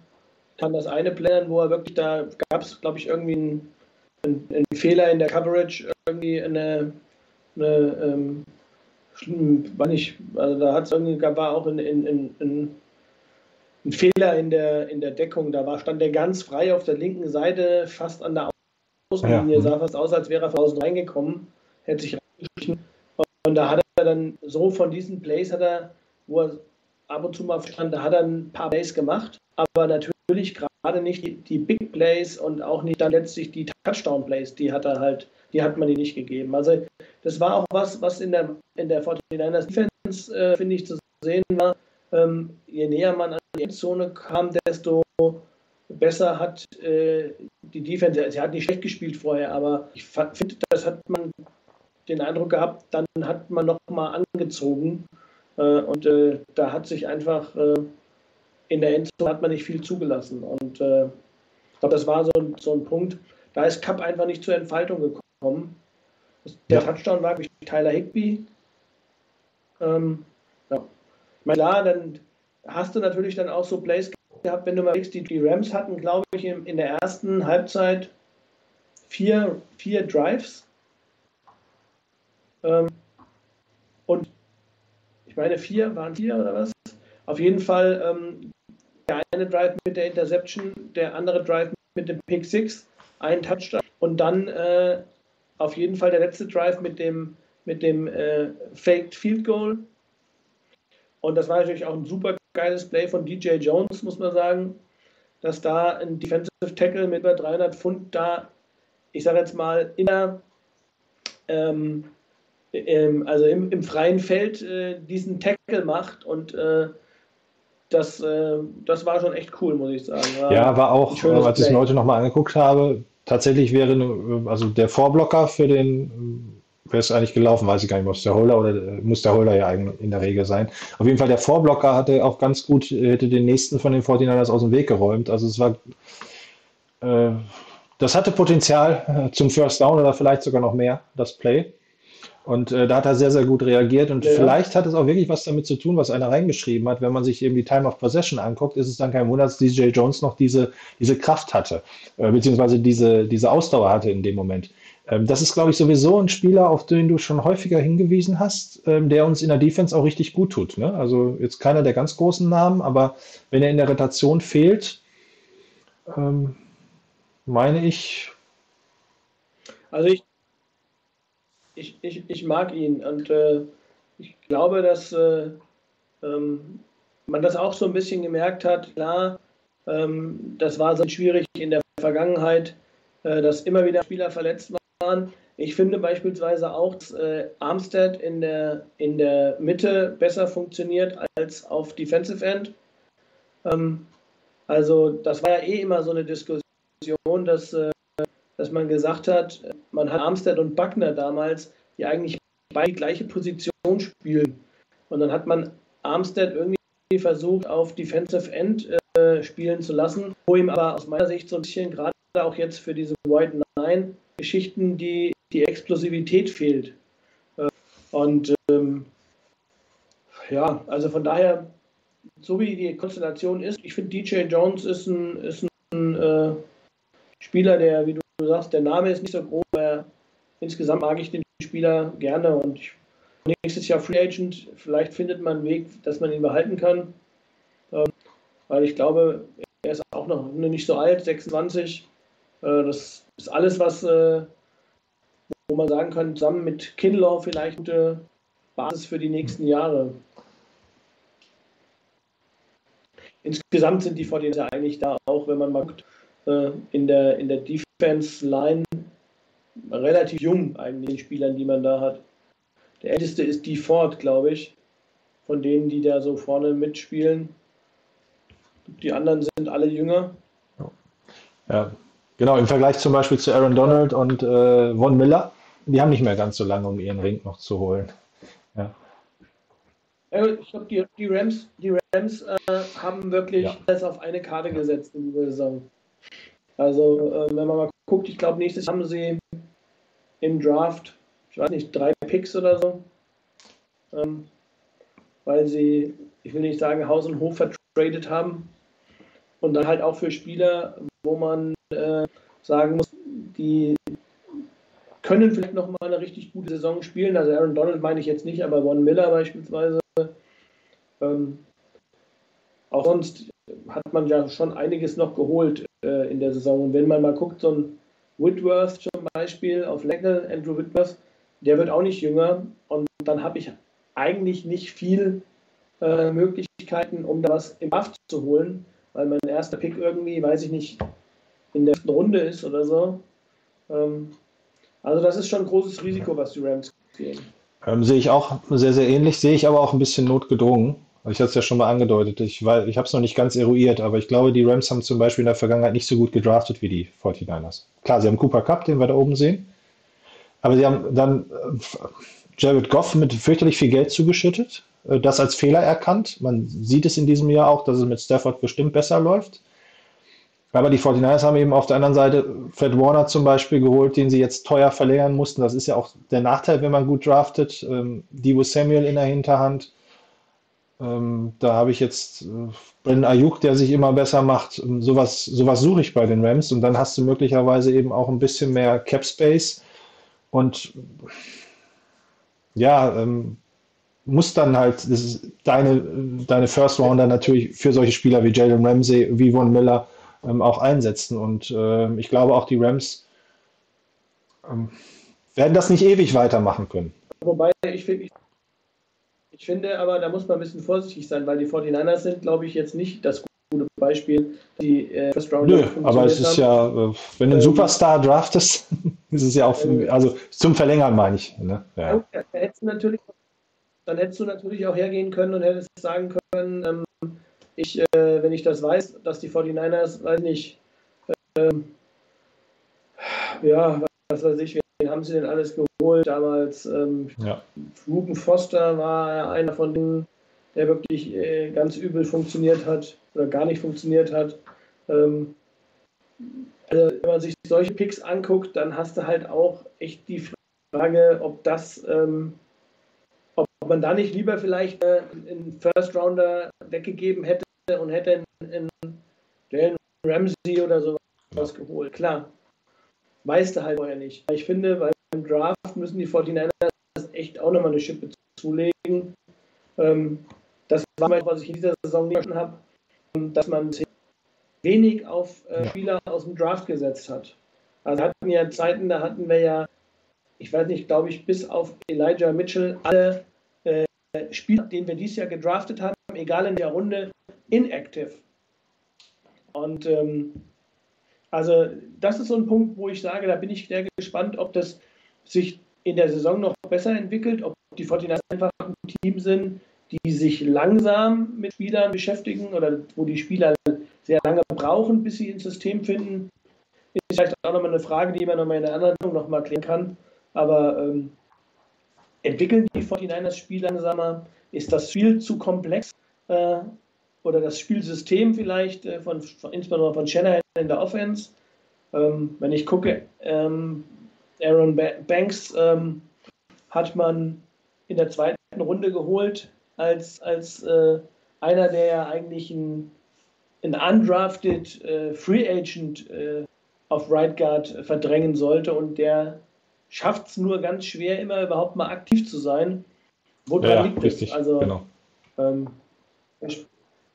kann das eine Play, wo er wirklich, da gab es, glaube ich, irgendwie einen, einen, Fehler in der Coverage, irgendwie eine, eine ähm, war nicht, also da hat es irgendwie, war auch in, in, in, in, ein Fehler in der, in der Deckung. Da war, stand der ganz frei auf der linken Seite, fast an der Außenlinie, ja. sah fast aus, als wäre er von außen reingekommen, hätte sich reingeschlichen. Und da hat er dann so von diesen Plays hat er, wo er ab und zu mal stand, da hat er ein paar Plays gemacht, aber natürlich gerade nicht die, die Big Plays und auch nicht dann letztlich die Touchdown Plays, die hat er halt die hat man die nicht gegeben. Also das war auch was, was in der, in der 49ers Defense, äh, finde ich, zu sehen war. Ähm, je näher man an die Endzone kam, desto besser hat äh, die Defense, sie hat nicht schlecht gespielt vorher, aber ich finde, das hat man den Eindruck gehabt, dann hat man noch mal angezogen äh, und äh, da hat sich einfach äh, in der Endzone hat man nicht viel zugelassen und äh, ich glaube, das war so, so ein Punkt, da ist Cup einfach nicht zur Entfaltung gekommen kommen. Der ja. Touchdown war durch Tyler Higby. Ähm, ja. Klar, dann hast du natürlich dann auch so Plays gehabt, wenn du mal die, die Rams hatten, glaube ich, in, in, der ersten Halbzeit vier, vier Drives. Ähm, und ich meine, vier, waren vier oder was? Auf jeden Fall ähm, der eine Drive mit der Interception, der andere Drive mit dem Pick Six, ein Touchdown und dann äh, auf jeden Fall der letzte Drive mit dem, mit dem äh, Faked Field Goal. Und das war natürlich auch ein super geiles Play von DJ Jones, muss man sagen, dass da ein Defensive Tackle mit über 300 Pfund da, ich sage jetzt mal, in der, ähm, ähm, also im, im, freien Feld äh, diesen Tackle macht und äh, das, äh, das war schon echt cool, muss ich sagen. War ja, war auch, als ich es mir heute nochmal angeguckt habe, tatsächlich wäre, also der Vorblocker für den, wäre es eigentlich gelaufen, weiß ich gar nicht, muss der Holder oder muss der Holder ja in der Regel sein. Auf jeden Fall der Vorblocker hatte auch ganz gut, hätte den nächsten von den 49ers aus dem Weg geräumt. Also es war, äh, das hatte Potenzial zum First Down oder vielleicht sogar noch mehr, das Play. Und äh, da hat er sehr, sehr gut reagiert. Und ja. vielleicht hat es auch wirklich was damit zu tun, was einer reingeschrieben hat. Wenn man sich eben die Time of Possession anguckt, ist es dann kein Wunder, dass DJ Jones noch diese, diese Kraft hatte, äh, beziehungsweise diese, diese Ausdauer hatte in dem Moment. Ähm, das ist, glaube ich, sowieso ein Spieler, auf den du schon häufiger hingewiesen hast, ähm, der uns in der Defense auch richtig gut tut. Ne? Also jetzt keiner der ganz großen Namen, aber wenn er in der Rotation fehlt, ähm, meine ich. Also ich, ich, ich, ich mag ihn und äh, ich glaube, dass äh, ähm, man das auch so ein bisschen gemerkt hat. Klar, ähm, das war so schwierig in der Vergangenheit, äh, dass immer wieder Spieler verletzt waren. Ich finde beispielsweise auch, dass äh, Armstead in der, in der Mitte besser funktioniert als auf Defensive End. Ähm, also das war ja eh immer so eine Diskussion, dass, äh, dass man gesagt hat, man hat Armstead und Buckner damals, die eigentlich beide die gleiche Position spielen. Und dann hat man Armstead irgendwie versucht, auf Defensive End äh, spielen zu lassen, wo ihm aber aus meiner Sicht so ein bisschen gerade auch jetzt für diese White Nine Geschichten die, die Explosivität fehlt. Äh, und ähm, ja, also von daher, so wie die Konstellation ist, ich finde DJ Jones ist ein, ist ein äh, Spieler, der, wie du sagst, der Name ist nicht so groß, aber insgesamt mag ich den Spieler gerne und ich, nächstes Jahr Free Agent, vielleicht findet man einen Weg, dass man ihn behalten kann. Ähm, weil ich glaube, er ist auch noch nicht so alt, 26. Äh, das ist alles, was, äh, wo man sagen kann, zusammen mit Kinlaw vielleicht eine Basis für die nächsten Jahre. Insgesamt sind die 49 ja eigentlich da, auch wenn man mal guckt, äh, in der, in der Defense Line relativ jung eigentlich den Spielern, die man da hat. Der älteste ist die Ford, glaube ich, von denen, die da so vorne mitspielen. Die anderen sind alle jünger. Ja, genau. Im Vergleich zum Beispiel zu Aaron Donald und äh, Von Miller, die haben nicht mehr ganz so lange, um ihren Ring noch zu holen. Ja. Ich glaube, die, die Rams, die Rams äh, haben wirklich Ja. alles auf eine Karte gesetzt in dieser Saison. Also, äh, wenn man mal guckt, ich glaube, nächstes Jahr haben sie im Draft, ich weiß nicht, drei Picks oder so. Ähm, weil sie, ich will nicht sagen, Haus und Hof vertradet haben. Und dann halt auch für Spieler, wo man äh, sagen muss, die können vielleicht noch mal eine richtig gute Saison spielen. Also Aaron Donald meine ich jetzt nicht, aber Von Miller beispielsweise. Ähm, auch sonst hat man ja schon einiges noch geholt äh, in der Saison. Und wenn man mal guckt, so ein Whitworth zum Beispiel auf Leckle, Andrew Whitworth, der wird auch nicht jünger. Und dann habe ich eigentlich nicht viel äh, Möglichkeiten, um da was im Draft zu holen, weil mein erster Pick irgendwie, weiß ich nicht, in der Runde ist oder so. Ähm, also das ist schon ein großes Risiko, was die Rams gehen. Ähm, sehe ich auch sehr, sehr ähnlich, sehe ich aber auch ein bisschen notgedrungen. Ich hatte es ja schon mal angedeutet. Ich, ich habe es noch nicht ganz eruiert, aber ich glaube, die Rams haben zum Beispiel in der Vergangenheit nicht so gut gedraftet wie die 49ers. Klar, sie haben Cooper Cup, den wir da oben sehen. Aber sie haben dann äh, Jared Goff mit fürchterlich viel Geld zugeschüttet, äh, das als Fehler erkannt. Man sieht es in diesem Jahr auch, dass es mit Stafford bestimmt besser läuft. Aber die 49ers haben eben auf der anderen Seite Fred Warner zum Beispiel geholt, den sie jetzt teuer verlängern mussten. Das ist ja auch der Nachteil, wenn man gut draftet. Ähm, Debo Samuel in der Hinterhand. Ähm, da habe ich jetzt äh, Brandon Ayuk, der sich immer besser macht. Ähm, sowas, sowas suche ich bei den Rams. Und dann hast du möglicherweise eben auch ein bisschen mehr Cap Space. Und ja, ähm, muss dann halt deine, deine First Rounder natürlich für solche Spieler wie Jalen Ramsey, wie Von Miller ähm, auch einsetzen. Und ähm, ich glaube auch die Rams ähm, werden das nicht ewig weitermachen können. Wobei ich, find- ich, finde, aber da muss man ein bisschen vorsichtig sein, weil die 49ers sind, glaube ich, jetzt nicht das gute Beispiel, die äh, First Round Nö, aber es ist ja, äh, wenn du einen Ähm, Superstar draftest, ist es ja auch, ähm, also zum Verlängern meine ich. Ne? Ja. Dann hättest du natürlich, dann hättest du natürlich auch hergehen können und hättest sagen können, ähm, ich, äh, wenn ich das weiß, dass die 49ers, weiß nicht, ähm, ja, was weiß ich, wen haben sie denn alles geholt damals? Ähm, Ja. Ruben Foster war ja einer von denen, der wirklich äh, ganz übel funktioniert hat oder gar nicht funktioniert hat. Ähm, also, wenn man sich solche Picks anguckt, dann hast du halt auch echt die Frage, ob das, ähm, ob man da nicht lieber vielleicht äh, einen First Rounder weggegeben hätte und hätte einen, einen Jalen Ramsey oder sowas geholt. Klar. Weißt du halt vorher nicht. Ich finde, beim Draft müssen die 49ers echt auch nochmal eine Schippe zulegen. Ähm, das war mal, was ich in dieser Saison nicht habe, dass man wenig auf äh, Spieler aus dem Draft gesetzt hat. Also hatten ja Zeiten, da hatten wir ja, ich weiß nicht, glaube ich, bis auf Elijah Mitchell alle äh, Spieler, den wir dieses Jahr gedraftet haben, egal in der Runde, inactive. Und ähm, also das ist so ein Punkt, wo ich sage, da bin ich sehr gespannt, ob das sich in der Saison noch besser entwickelt, ob die 49 einfach ein Team sind, die sich langsam mit Spielern beschäftigen oder wo die Spieler sehr lange brauchen, bis sie ins System finden. Ist vielleicht auch nochmal eine Frage, die man nochmal in der anderen noch klären kann. Aber ähm, entwickeln die 49ers Spiel langsamer? Ist das viel zu komplex? Äh, oder das Spielsystem vielleicht, äh, von, von, insbesondere von Shanahan in der Offense? Ähm, wenn ich gucke, ähm, Aaron Banks ähm, hat man in der zweiten Runde geholt als, als äh, einer, der ja eigentlich ein, ein undrafted äh, Free Agent äh, auf Right Guard verdrängen sollte und der schafft es nur ganz schwer, immer überhaupt mal aktiv zu sein. Woran ja, liegt richtig, das? Also, genau. ähm,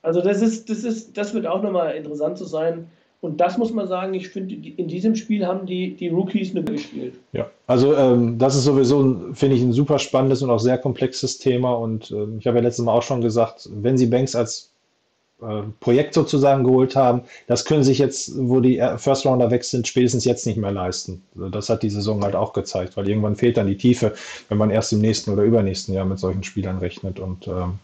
also das ist, das ist, das wird auch nochmal interessant zu sein, und das muss man sagen, ich finde, in diesem Spiel haben die, die Rookies eine gespielt. Ja, also ähm, das ist sowieso, finde ich, ein super spannendes und auch sehr komplexes Thema. Und ähm, ich habe ja letztes Mal auch schon gesagt, wenn sie Banks als äh, Projekt sozusagen geholt haben, das können sich jetzt, wo die First Rounder weg sind, spätestens jetzt nicht mehr leisten. Also das hat die Saison halt auch gezeigt, weil irgendwann fehlt dann die Tiefe, wenn man erst im nächsten oder übernächsten Jahr mit solchen Spielern rechnet. Und ähm,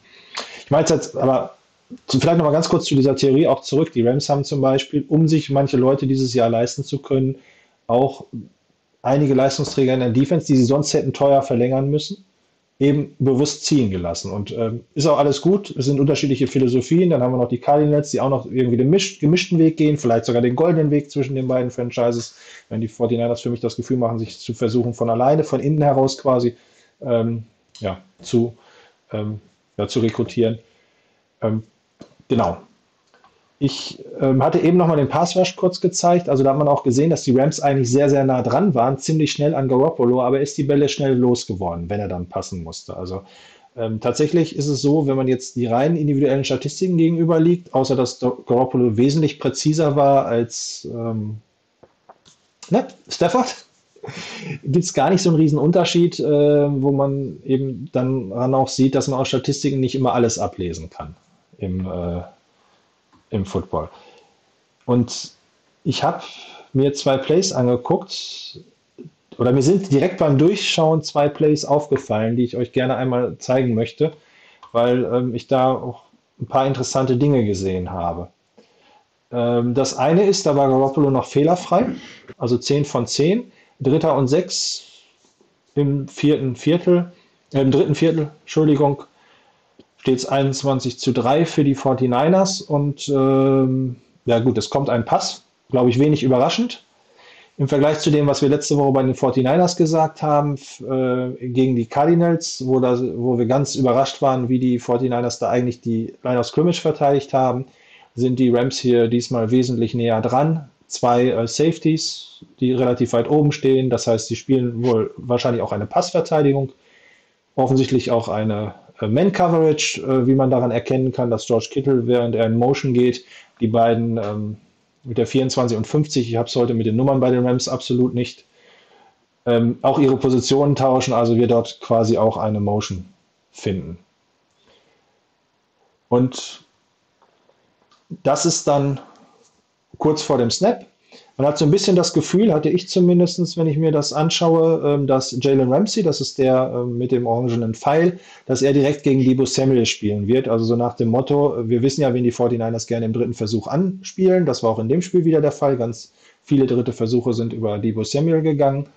ich meine jetzt, aber Vielleicht noch mal ganz kurz zu dieser Theorie auch zurück. Die Rams haben zum Beispiel, um sich manche Leute dieses Jahr leisten zu können, auch einige Leistungsträger in der Defense, die sie sonst hätten teuer verlängern müssen, eben bewusst ziehen gelassen. Und ähm, ist auch alles gut. Es sind unterschiedliche Philosophien. Dann haben wir noch die Cardinals, die auch noch irgendwie den misch, gemischten Weg gehen, vielleicht sogar den goldenen Weg zwischen den beiden Franchises. Wenn die 49ers für mich das Gefühl machen, sich zu versuchen, von alleine, von innen heraus quasi ähm, ja, zu, ähm, ja, zu rekrutieren. Genau. Ich ähm, hatte eben nochmal den Passwash kurz gezeigt. Also da hat man auch gesehen, dass die Rams eigentlich sehr, sehr nah dran waren, ziemlich schnell an Garoppolo, aber ist die Bälle schnell losgeworden, wenn er dann passen musste. Also ähm, tatsächlich ist es so, wenn man jetzt die reinen individuellen Statistiken gegenüber liegt, außer dass Garoppolo wesentlich präziser war als ähm, ne, Stafford, gibt es gar nicht so einen riesen Unterschied, äh, wo man eben dann auch sieht, dass man aus Statistiken nicht immer alles ablesen kann im, äh, im Football. Und ich habe mir zwei Plays angeguckt, oder mir sind direkt beim Durchschauen zwei Plays aufgefallen, die ich euch gerne einmal zeigen möchte, weil ähm, ich da auch ein paar interessante Dinge gesehen habe. Ähm, das eine ist, da war Garoppolo noch fehlerfrei, also 10 von 10. Dritter und 6 im vierten Viertel, äh, im dritten Viertel, Entschuldigung, steht es 21 zu 3 für die 49ers und ähm, ja gut, es kommt ein Pass, glaube ich, wenig überraschend. Im Vergleich zu dem, was wir letzte Woche bei den 49ers gesagt haben, äh, gegen die Cardinals, wo, das, wo wir ganz überrascht waren, wie die 49ers da eigentlich die Line of Scrimmage verteidigt haben, sind die Rams hier diesmal wesentlich näher dran. Zwei äh, Safeties, die relativ weit oben stehen. Das heißt, sie spielen wohl wahrscheinlich auch eine Passverteidigung, offensichtlich auch eine Man-Coverage, äh, wie man daran erkennen kann, dass George Kittle, während er in Motion geht, die beiden ähm, mit der 24 und 50, ich habe es heute mit den Nummern bei den Rams absolut nicht, ähm, auch ihre Positionen tauschen, also wir dort quasi auch eine Motion finden. Und das ist dann kurz vor dem Snap. Man hat so ein bisschen das Gefühl, hatte ich zumindest, wenn ich mir das anschaue, ähm, dass Jalen Ramsey, das ist der ähm, mit dem orangenen Pfeil, dass er direkt gegen Debo Samuel spielen wird. Also so nach dem Motto, wir wissen ja, wen die 49ers gerne im dritten Versuch anspielen. Das war auch in dem Spiel wieder der Fall. Ganz viele dritte Versuche sind über Debo Samuel gegangen.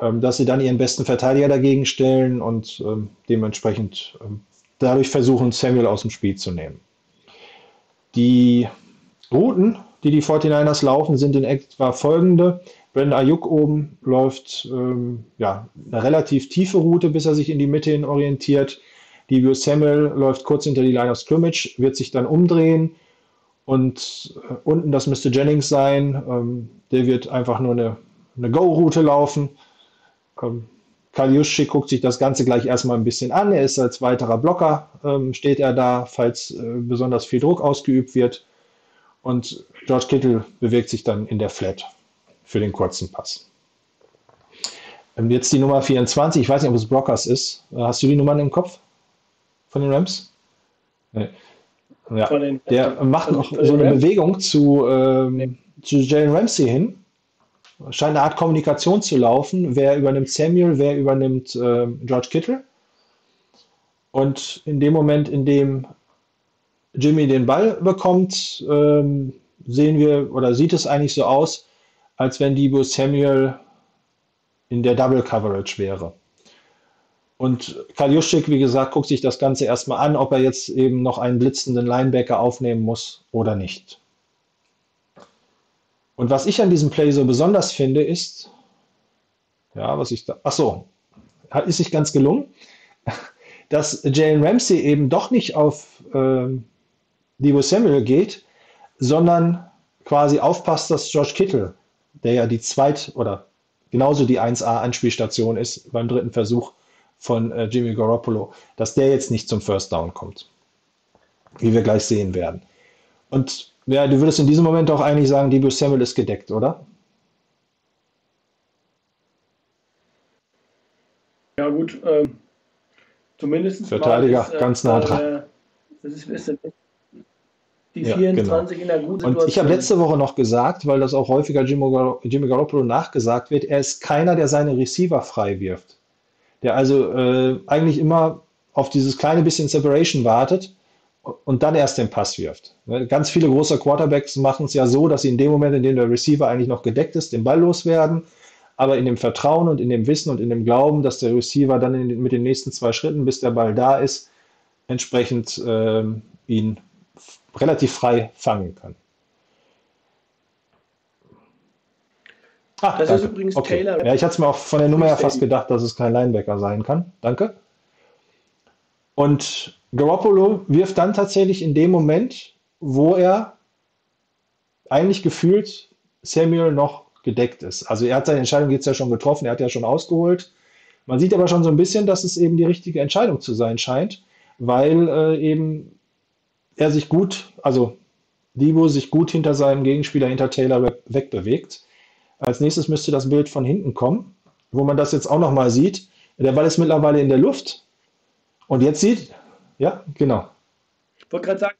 Ähm, dass sie dann ihren besten Verteidiger dagegen stellen und dementsprechend dadurch versuchen, Samuel aus dem Spiel zu nehmen. Die Routen die die 49ers laufen, sind in etwa folgende. Brandon Ayuk oben läuft ähm, ja, eine relativ tiefe Route, bis er sich in die Mitte hin orientiert. Debo Samuel läuft kurz hinter die Line of Scrimmage, wird sich dann umdrehen und äh, unten, das müsste Jennings sein, ähm, der wird einfach nur eine eine Go-Route laufen. Ähm, Kaljuschik guckt sich das Ganze gleich erstmal ein bisschen an. Er ist als weiterer Blocker, ähm, steht er da, falls äh, besonders viel Druck ausgeübt wird. Und George Kittle bewegt sich dann in der Flat für den kurzen Pass. Ähm, jetzt die Nummer 24, ich weiß nicht, ob es Brockers ist. Äh, hast du die Nummern im Kopf von den Rams? Nee. Ja. den- Der macht noch so eine Rams? Bewegung zu, ähm, zu Jalen Ramsey hin. Scheint eine Art Kommunikation zu laufen. Wer übernimmt Samuel, wer übernimmt ähm, George Kittle. Und in dem Moment, in dem Jimmy den Ball bekommt, ähm, sehen wir oder sieht es eigentlich so aus, als wenn Debo Samuel in der Double Coverage wäre. Und Kaljuschik, wie gesagt, guckt sich das Ganze erstmal an, ob er jetzt eben noch einen blitzenden Linebacker aufnehmen muss oder nicht. Und was ich an diesem Play so besonders finde, ist, ja, was ich da, ach so, ist nicht ganz gelungen, dass Jalen Ramsey eben doch nicht auf ähm, Debo Samuel geht, sondern quasi aufpasst, dass George Kittle, der ja die zweit- oder genauso die 1A-Anspielstation ist beim dritten Versuch von äh, Jimmy Garoppolo, dass der jetzt nicht zum First Down kommt. Wie wir gleich sehen werden. Und ja, du würdest in diesem Moment auch eigentlich sagen, Debo Samuel ist gedeckt, oder? Ja, gut. Ähm, zumindest Verteidiger, ist, äh, ganz nah dran. äh, Das ist, ist die Ja, 24 in der guten Situation. Und ich habe letzte Woche noch gesagt, weil das auch häufiger Jimmy, Gar Jimmy Garoppolo nachgesagt wird, er ist keiner, der seine Receiver frei wirft. Der also äh, eigentlich immer auf dieses kleine bisschen Separation wartet und dann erst den Pass wirft. Ne, Ganz viele große Quarterbacks machen es ja so, dass sie in dem Moment, in dem der Receiver eigentlich noch gedeckt ist, den Ball loswerden, aber in dem Vertrauen und in dem Wissen und in dem Glauben, dass der Receiver dann in, mit den nächsten zwei Schritten, bis der Ball da ist, entsprechend ähm, ihn relativ frei fangen kann. Ah, Das ist danke. übrigens okay. Taylor- Ja, ich hatte es mir auch von der Nummer her fast gedacht, dass es kein Linebacker sein kann. Danke. Und Garoppolo wirft dann tatsächlich in dem Moment, wo er eigentlich gefühlt Samuel noch gedeckt ist. Also er hat seine Entscheidung jetzt ja schon getroffen, er hat ja schon ausgeholt. Man sieht aber schon so ein bisschen, dass es eben die richtige Entscheidung zu sein scheint, weil äh, eben er sich gut, also Debo sich gut hinter seinem Gegenspieler, hinter Taylor we- wegbewegt. Als nächstes müsste das Bild von hinten kommen, wo man das jetzt auch nochmal sieht. Der Ball ist mittlerweile in der Luft. Und jetzt sieht, ja, genau. Ich wollte gerade sagen,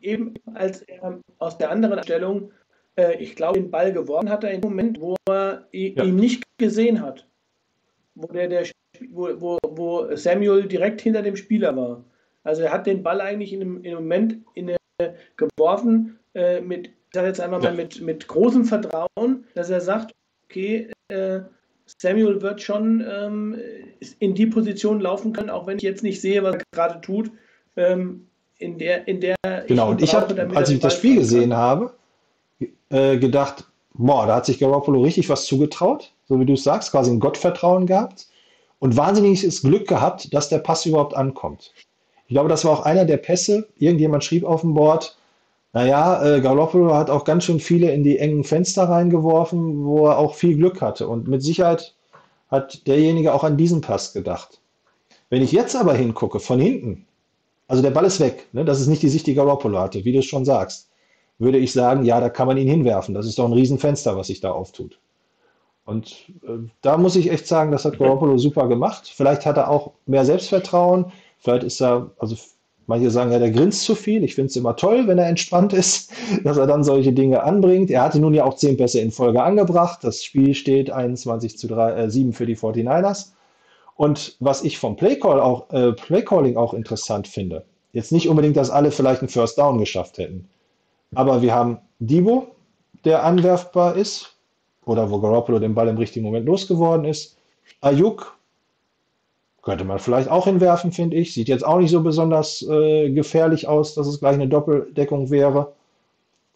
eben als er aus der anderen Stellung, äh, ich glaube, den Ball geworfen hat, er im Moment, wo er Ja. ihn nicht gesehen hat. Wo, der, der, wo, wo, wo Samuel direkt hinter dem Spieler war. Also er hat den Ball eigentlich in im Moment in der, geworfen äh, mit, ich sage jetzt einfach mal mit, mit großem Vertrauen, dass er sagt, okay, äh, Samuel wird schon ähm, in die Position laufen können, auch wenn ich jetzt nicht sehe, was er gerade tut. Ähm, in der, in der Genau, ihn und ich habe, als ich das Spiel gesehen habe, äh, gedacht, boah, da hat sich Garoppolo richtig was zugetraut, so wie du es sagst, quasi ein Gottvertrauen gehabt und wahnsinniges Glück gehabt, dass der Pass überhaupt ankommt. Ich glaube, das war auch einer der Pässe. Irgendjemand schrieb auf dem Board, naja, äh, Garoppolo hat auch ganz schön viele in die engen Fenster reingeworfen, wo er auch viel Glück hatte. Und mit Sicherheit hat derjenige auch an diesen Pass gedacht. Wenn ich jetzt aber hingucke, von hinten, also der Ball ist weg, ne? das ist nicht die Sicht, die Garoppolo hatte, wie du es schon sagst, würde ich sagen, ja, da kann man ihn hinwerfen. Das ist doch ein Riesenfenster, was sich da auftut. Und äh, da muss ich echt sagen, das hat Garoppolo super gemacht. Vielleicht hat er auch mehr Selbstvertrauen. Vielleicht ist er, also manche sagen ja, der grinst zu viel. Ich finde es immer toll, wenn er entspannt ist, dass er dann solche Dinge anbringt. Er hatte nun ja auch zehn Pässe in Folge angebracht. Das Spiel steht 21 zu 3, äh, 7 für die 49ers. Und was ich vom Playcall auch, äh, Playcalling auch interessant finde, jetzt nicht unbedingt, dass alle vielleicht einen First Down geschafft hätten, aber wir haben Debo, der anwerfbar ist, oder wo Garoppolo den Ball im richtigen Moment losgeworden ist. Ayuk könnte man vielleicht auch hinwerfen, finde ich. Sieht jetzt auch nicht so besonders äh, gefährlich aus, dass es gleich eine Doppeldeckung wäre.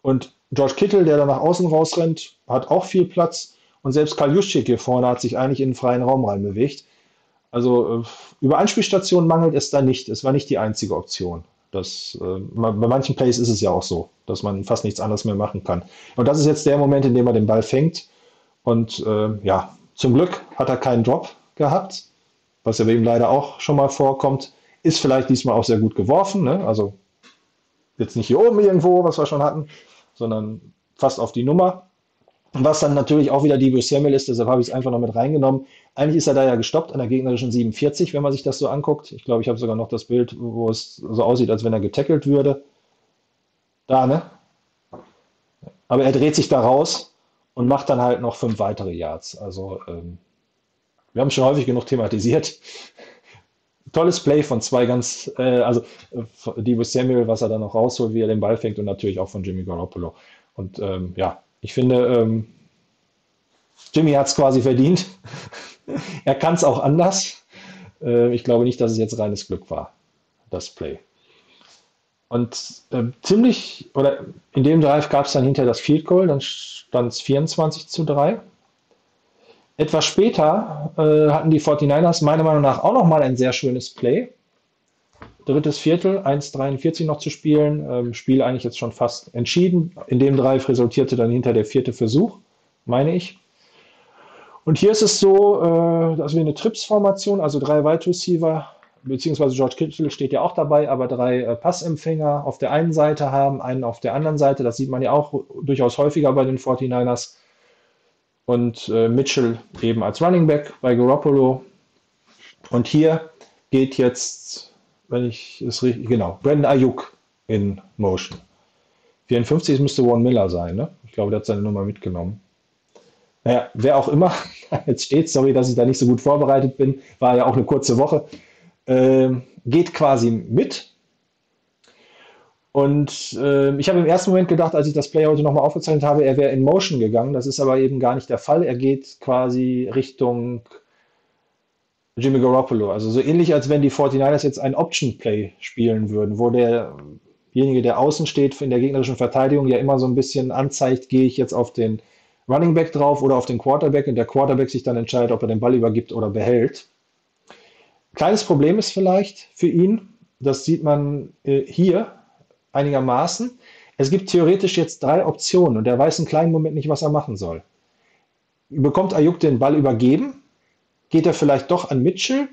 Und George Kittle, der da nach außen rausrennt, hat auch viel Platz. Und selbst Karl Juszczyk hier vorne hat sich eigentlich in den freien Raum reinbewegt. Also äh, über Anspielstationen mangelt es da nicht. Es war nicht die einzige Option. Das, äh, bei manchen Plays ist es ja auch so, dass man fast nichts anderes mehr machen kann. Und das ist jetzt der Moment, in dem er den Ball fängt Und äh, ja, zum Glück hat er keinen Drop gehabt, was ja bei ihm leider auch schon mal vorkommt. Ist vielleicht diesmal auch sehr gut geworfen, ne? also jetzt nicht hier oben irgendwo, was wir schon hatten, sondern fast auf die Nummer. Was dann natürlich auch wieder Debo Samuel ist, deshalb habe ich es einfach noch mit reingenommen. Eigentlich ist er da ja gestoppt an der gegnerischen 47, wenn man sich das so anguckt. Ich glaube, ich habe sogar noch das Bild, wo es so aussieht, als wenn er getackelt würde. Da, ne? Aber er dreht sich da raus und macht dann halt noch fünf weitere Yards. Also, ähm, wir haben schon häufig genug thematisiert. Tolles Play von zwei ganz, äh, also äh, Debo Samuel, was er dann noch rausholt, wie er den Ball fängt und natürlich auch von Jimmy Garoppolo. Und ähm, ja, ich finde, ähm, Jimmy hat es quasi verdient. er kann es auch anders. Äh, ich glaube nicht, dass es jetzt reines Glück war, das Play. Und äh, ziemlich, oder in dem Drive gab es dann hinter das Field Goal, dann stand es 24 zu 3. Etwas später äh, hatten die 49ers meiner Meinung nach auch nochmal ein sehr schönes Play. Drittes Viertel, 1,43 noch zu spielen. Ähm, Spiel eigentlich jetzt schon fast entschieden. In dem Drive resultierte dann hinter der vierte Versuch, meine ich. Und hier ist es so, äh, dass wir eine Trips-Formation, also drei Wide Receiver, beziehungsweise George Kittle steht ja auch dabei, aber drei äh, Passempfänger auf der einen Seite haben, einen auf der anderen Seite. Das sieht man ja auch durchaus häufiger bei den 49ers. Und äh, Mitchell eben als Running Back bei Garoppolo. Und hier geht jetzt, wenn ich es richtig, genau, Brandon Ayuk in Motion. 54 müsste Warren Miller sein, ne? Ich glaube, der hat seine Nummer mitgenommen. Naja, wer auch immer jetzt steht, sorry, dass ich da nicht so gut vorbereitet bin, war ja auch eine kurze Woche, äh, geht quasi mit. Und äh, ich habe im ersten Moment gedacht, als ich das Play heute nochmal aufgezeichnet habe, er wäre in Motion gegangen. Das ist aber eben gar nicht der Fall. Er geht quasi Richtung Jimmy Garoppolo. Also so ähnlich, als wenn die 49ers jetzt ein Option-Play spielen würden, wo derjenige, der außen steht in der gegnerischen Verteidigung, ja immer so ein bisschen anzeigt, gehe ich jetzt auf den Running Back drauf oder auf den Quarterback und der Quarterback sich dann entscheidet, ob er den Ball übergibt oder behält. Kleines Problem ist vielleicht für ihn, das sieht man äh, hier einigermaßen. Es gibt theoretisch jetzt drei Optionen und er weiß einen kleinen Moment nicht, was er machen soll. Bekommt Ayuk den Ball übergeben? Geht er vielleicht doch an Mitchell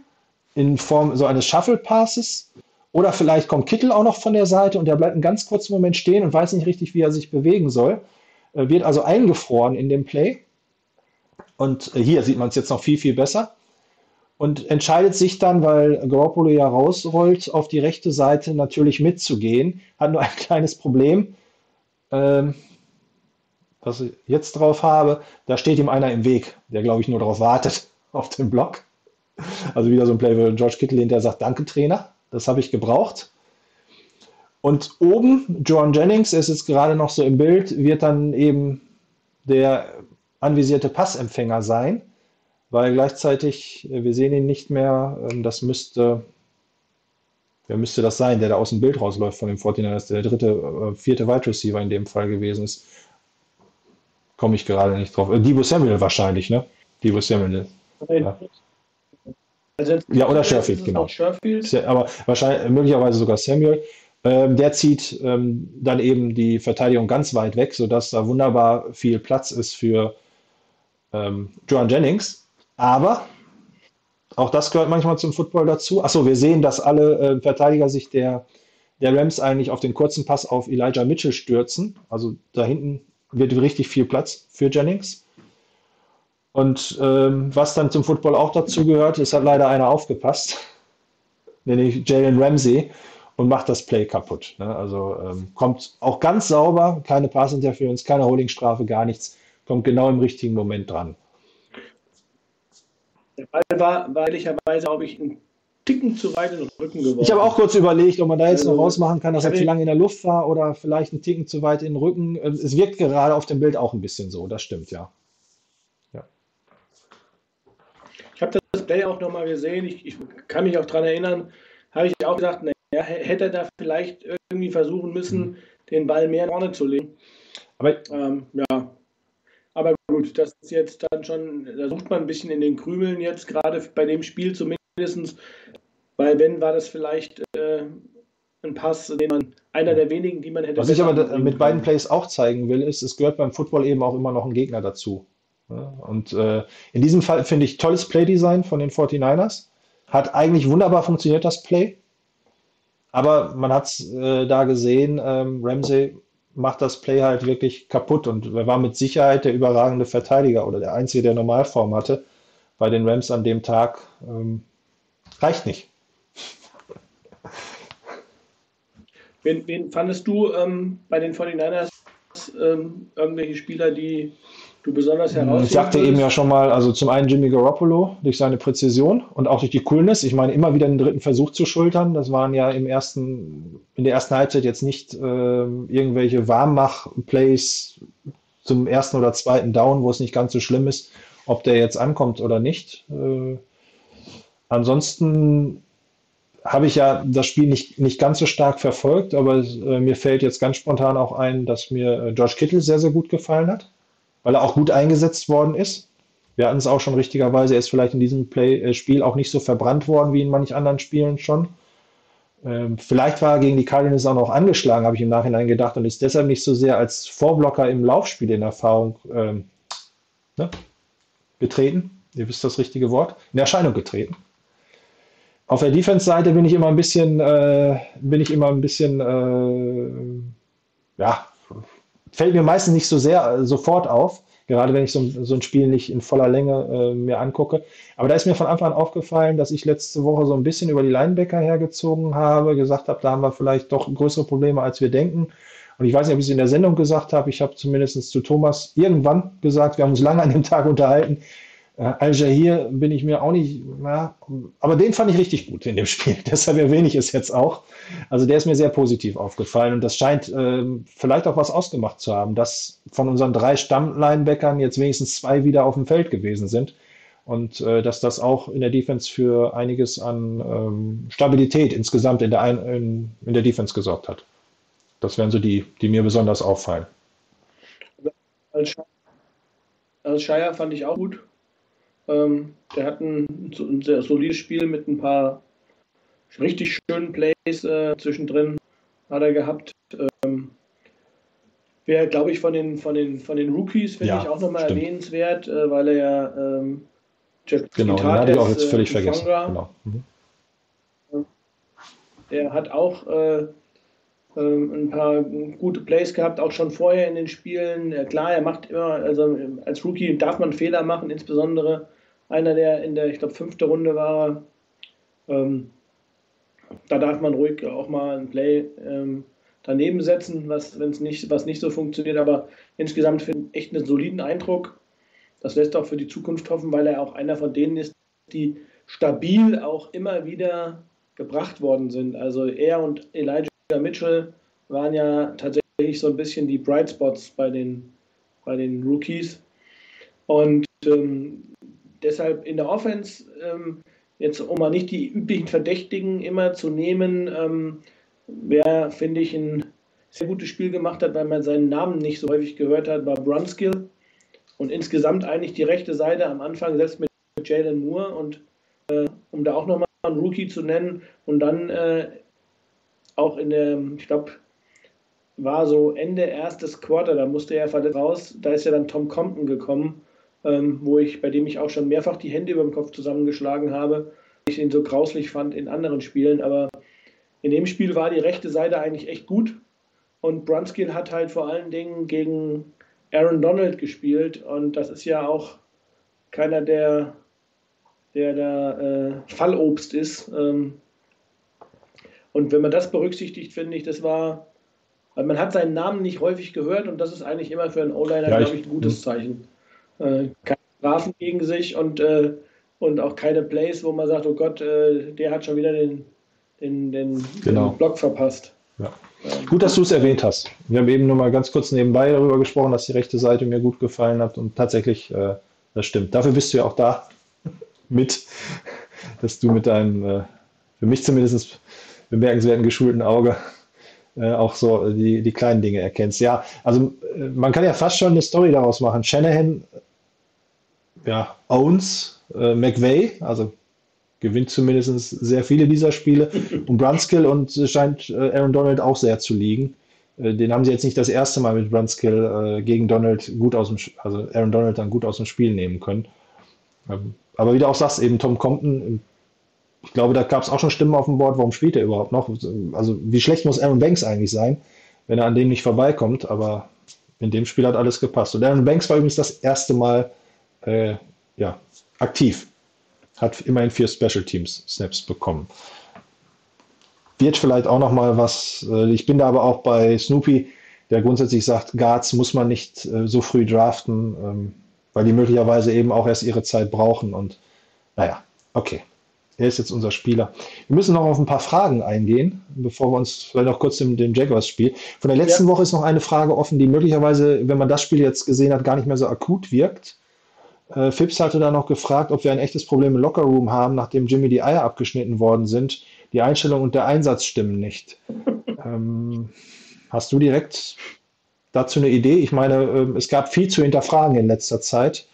in Form so eines Shuffle Passes? Oder vielleicht kommt Kittel auch noch von der Seite und er bleibt einen ganz kurzen Moment stehen und weiß nicht richtig, wie er sich bewegen soll. Äh, wird also eingefroren in dem Play. Und äh, hier sieht man es jetzt noch viel, viel besser. Und entscheidet sich dann, weil Garoppolo ja rausrollt, auf die rechte Seite natürlich mitzugehen. Hat nur ein kleines Problem, ähm, was ich jetzt drauf habe. Da steht ihm einer im Weg, der glaube ich nur darauf wartet, auf den Block. Also wieder so ein Play, wo George Kittle hinterher sagt, danke Trainer, das habe ich gebraucht. Und oben, John Jennings, ist jetzt gerade noch so im Bild, wird dann eben der anvisierte Passempfänger sein, weil gleichzeitig, äh, wir sehen ihn nicht mehr, ähm, das müsste, wer müsste das sein, der da aus dem Bild rausläuft von dem 49ers, der dritte, äh, vierte Wide Receiver in dem Fall gewesen ist. Komme ich gerade nicht drauf. Äh, Debo Samuel wahrscheinlich, ne? Debo Samuel. Ja. Also Ja, oder Sherfield, genau. Sherfield. Aber wahrscheinlich, möglicherweise sogar Samuel. Ähm, der zieht ähm, dann eben die Verteidigung ganz weit weg, sodass da wunderbar viel Platz ist für ähm, Joan Jennings. Aber auch das gehört manchmal zum Football dazu. Achso, wir sehen, dass alle äh, Verteidiger sich der, der Rams eigentlich auf den kurzen Pass auf Elijah Mitchell stürzen. Also da hinten wird richtig viel Platz für Jennings. Und ähm, was dann zum Football auch dazu gehört, es hat leider einer aufgepasst, nämlich Jalen Ramsey und macht das Play kaputt. Ne? Also ähm, kommt auch ganz sauber, keine Pass-Interference, keine Holdingstrafe, gar nichts, kommt genau im richtigen Moment dran. Der Ball war, war ehrlicherweise, glaube ich, einen Ticken zu weit in den Rücken geworfen. Ich habe auch kurz überlegt, ob man da jetzt noch Also, rausmachen kann, dass er ich zu lange in der Luft war oder vielleicht einen Ticken zu weit in den Rücken. Ähm, Es wirkt gerade auf dem Bild auch ein bisschen so, das stimmt, ja. Ich habe das Play auch nochmal gesehen. Ich, ich kann mich auch daran erinnern, habe ich auch gesagt, naja, hätte er da vielleicht irgendwie versuchen müssen, den Ball mehr nach vorne zu legen. Aber Ähm, ja. Aber gut, das ist jetzt dann schon, da sucht man ein bisschen in den Krümeln jetzt, gerade bei dem Spiel zumindest, weil wenn war das vielleicht äh, ein Pass, den man, einer der wenigen, die man hätte. was ich aber mit beiden. Plays auch zeigen will, ist, es gehört beim Football eben auch immer noch ein Gegner dazu. Und äh, in diesem Fall finde ich tolles Playdesign von den 49ers. Hat eigentlich wunderbar funktioniert, das Play. Aber man hat es äh, da gesehen, ähm, Ramsey macht das Play halt wirklich kaputt und er war mit Sicherheit der überragende Verteidiger oder der Einzige, der Normalform hatte bei den Rams an dem Tag. Ähm, reicht nicht. Wen, wen fandest du ähm, bei den 49ers ähm, irgendwelche Spieler, die du besonders herausheben Ich sagte eben ja schon mal, also zum einen Jimmy Garoppolo durch seine Präzision und auch durch die Coolness. Ich meine, immer wieder den dritten Versuch zu schultern. Das waren ja im ersten, in der ersten Halbzeit jetzt nicht ähm, irgendwelche Warmmach-Plays zum ersten oder zweiten Down, wo es nicht ganz so schlimm ist, ob der jetzt ankommt oder nicht. Äh, ansonsten habe ich ja das Spiel nicht, nicht ganz so stark verfolgt, aber äh, mir fällt jetzt ganz spontan auch ein, dass mir äh, George Kittle sehr, sehr gut gefallen hat, weil er auch gut eingesetzt worden ist. Wir hatten es auch schon richtigerweise, er ist vielleicht in diesem Play, äh, Spiel auch nicht so verbrannt worden wie in manch anderen Spielen schon. Ähm, vielleicht war er gegen die Cardinals auch noch angeschlagen, habe ich im Nachhinein gedacht, und ist deshalb nicht so sehr als Vorblocker im Laufspiel in Erfahrung ähm, ne, getreten. Ihr wisst das richtige Wort. In Erscheinung getreten. Auf der Defense-Seite bin ich immer ein bisschen, äh, bin ich immer ein bisschen, äh, ja, fällt mir meistens nicht so sehr äh, sofort auf, gerade wenn ich so, ein- so ein Spiel nicht in voller Länge äh, mir angucke. Aber da ist mir von Anfang an aufgefallen, dass ich letzte Woche so ein bisschen über die Linebacker hergezogen habe, gesagt habe, da haben wir vielleicht doch größere Probleme, als wir denken. Und ich weiß nicht, ob ich es in der Sendung gesagt habe, ich habe zumindest zu Thomas irgendwann gesagt, wir haben uns lange an dem Tag unterhalten, Al-Jahir bin ich mir auch nicht, ja, aber den fand ich richtig gut in dem Spiel. Deshalb erwähne ich es jetzt auch. Also der ist mir sehr positiv aufgefallen und das scheint ähm, vielleicht auch was ausgemacht zu haben, dass von unseren drei Stammlinebackern jetzt wenigstens zwei wieder auf dem Feld gewesen sind und äh, dass das auch in der Defense für einiges an ähm, Stabilität insgesamt in der, Ein in, in der Defense gesorgt hat. Das wären so die, die mir besonders auffallen. Als Sch- als Shire fand ich auch gut. Ähm, der hat ein, ein sehr solides Spiel mit ein paar richtig schönen Plays äh, zwischendrin hat er gehabt. Ähm, Wäre, glaube ich, von den, von den, von den Rookies, finde Ja, ich auch nochmal erwähnenswert, äh, weil er ja ähm, Jeff Genau, den hatte ich auch jetzt äh, völlig vergessen. Genau. Mhm. Der hat auch äh, ähm, ein paar gute Plays gehabt, auch schon vorher in den Spielen. Äh, klar, er macht immer, also ähm, als Rookie darf man Fehler machen, insbesondere einer, der in der, ich glaube, fünfte Runde war. Ähm, da darf man ruhig auch mal ein Play ähm, daneben setzen, was, wenn's nicht, was nicht so funktioniert. Aber insgesamt finde ich echt einen soliden Eindruck. Das lässt auch für die Zukunft hoffen, weil er auch einer von denen ist, die stabil auch immer wieder gebracht worden sind. Also er und Elijah Mitchell waren ja tatsächlich so ein bisschen die Bright Spots bei den, bei den Rookies. Und ähm, deshalb in der Offense, ähm, jetzt um mal nicht die üblichen Verdächtigen immer zu nehmen, ähm, wer, finde ich, ein sehr gutes Spiel gemacht hat, weil man seinen Namen nicht so häufig gehört hat, war Brunskill. Und insgesamt eigentlich die rechte Seite am Anfang, selbst mit Jalen Moore und äh, um da auch nochmal einen Rookie zu nennen und dann äh, auch in der, ich glaube, war so Ende erstes Quarter, da musste er verletzt raus, da ist ja dann Tom Compton gekommen, ähm, wo ich, bei dem ich auch schon mehrfach die Hände über dem Kopf zusammengeschlagen habe, ich ihn so grauslich fand in anderen Spielen, aber in dem Spiel war die rechte Seite eigentlich echt gut. Und Brunskill hat halt vor allen Dingen gegen Aaron Donald gespielt. Und das ist ja auch keiner, der, der da äh, Fallobst ist. Ähm, und wenn man das berücksichtigt, finde ich, das war, weil man hat seinen Namen nicht häufig gehört und das ist eigentlich immer für einen O-Liner, Ja, glaube ich- ein gutes Zeichen. Äh, keine Strafen gegen sich und, äh, und auch keine Plays, wo man sagt, oh Gott, äh, der hat schon wieder den, den, den, Genau. den Block verpasst. Ja. Gut, dass du es erwähnt hast. Wir haben eben nur mal ganz kurz nebenbei darüber gesprochen, dass die rechte Seite mir gut gefallen hat und tatsächlich, äh, das stimmt. Dafür bist du ja auch da mit, dass du mit deinem, äh, für mich zumindest bemerkenswerten geschulten Auge äh, auch so die, die kleinen Dinge erkennst. Ja, also äh, man kann ja fast schon eine Story daraus machen. Shanahan ja, owns äh, McVay, also gewinnt zumindest sehr viele dieser Spiele. Und Brunskill und es scheint äh, Aaron Donald auch sehr zu liegen. äh, den haben sie jetzt nicht das erste Mal mit Brunskill äh, gegen Donald gut aus dem, also Aaron Donald dann gut aus dem Spiel nehmen können. Ähm, aber wie du auch sagst, eben Tom Compton, ich glaube, da gab es auch schon Stimmen auf dem Board, warum spielt er überhaupt noch? Also wie schlecht muss Aaron Banks eigentlich sein, wenn er an dem nicht vorbeikommt, aber in dem Spiel hat alles gepasst. Und Aaron Banks war übrigens das erste Mal äh, ja, aktiv. Hat immerhin vier Special Teams Snaps bekommen. Wird vielleicht auch noch mal was, äh, ich bin da aber auch bei Snoopy, der grundsätzlich sagt, Guards muss man nicht äh, so früh draften, ähm, weil die möglicherweise eben auch erst ihre Zeit brauchen. Und naja, okay. Er ist jetzt unser Spieler. Wir müssen noch auf ein paar Fragen eingehen, bevor wir uns vielleicht noch kurz dem, dem Jaguars-Spiel. Von der letzten ja. Woche ist noch eine Frage offen, die möglicherweise, wenn man das Spiel jetzt gesehen hat, gar nicht mehr so akut wirkt. Äh, Phipps hatte da noch gefragt, ob wir ein echtes Problem im Lockerroom haben, nachdem Jimmy die Eier abgeschnitten worden sind. Die Einstellung und der Einsatz stimmen nicht. ähm, hast du direkt dazu eine Idee? Ich meine, äh, es gab viel zu hinterfragen in letzter Zeit.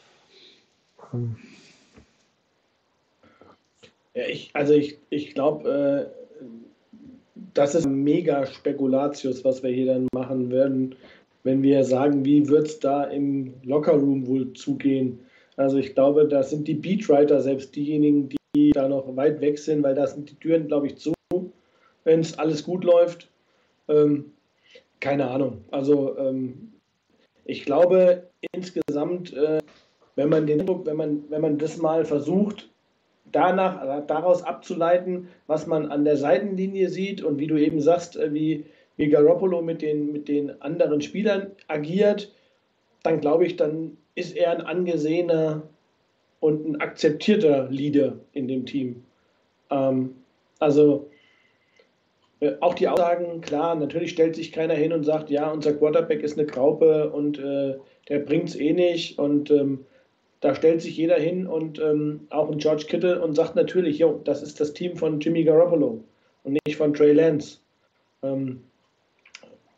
Ähm, ja, ich, also ich, ich glaube, äh, das ist mega Spekulatius, was wir hier dann machen werden, wenn wir sagen, wie wird es da im Lockerroom wohl zugehen. Also ich glaube, da sind die Beatwriter selbst diejenigen, die da noch weit weg sind, weil da sind die Türen, glaube ich, zu, wenn es alles gut läuft. Ähm, keine Ahnung. Also ähm, ich glaube insgesamt, äh, wenn man den wenn man, wenn man das mal versucht, danach, äh, daraus abzuleiten, was man an der Seitenlinie sieht und wie du eben sagst, äh, wie, wie Garoppolo mit den, mit den anderen Spielern agiert, dann glaube ich, dann ist er ein angesehener und ein akzeptierter Leader in dem Team. Ähm, also äh, auch die Aussagen, klar, natürlich stellt sich keiner hin und sagt, ja, unser Quarterback ist eine Graupe und äh, der bringt es eh nicht und ähm, da stellt sich jeder hin und ähm, auch ein George Kittle und sagt natürlich, jo, das ist das Team von Jimmy Garoppolo und nicht von Trey Lance. Ähm,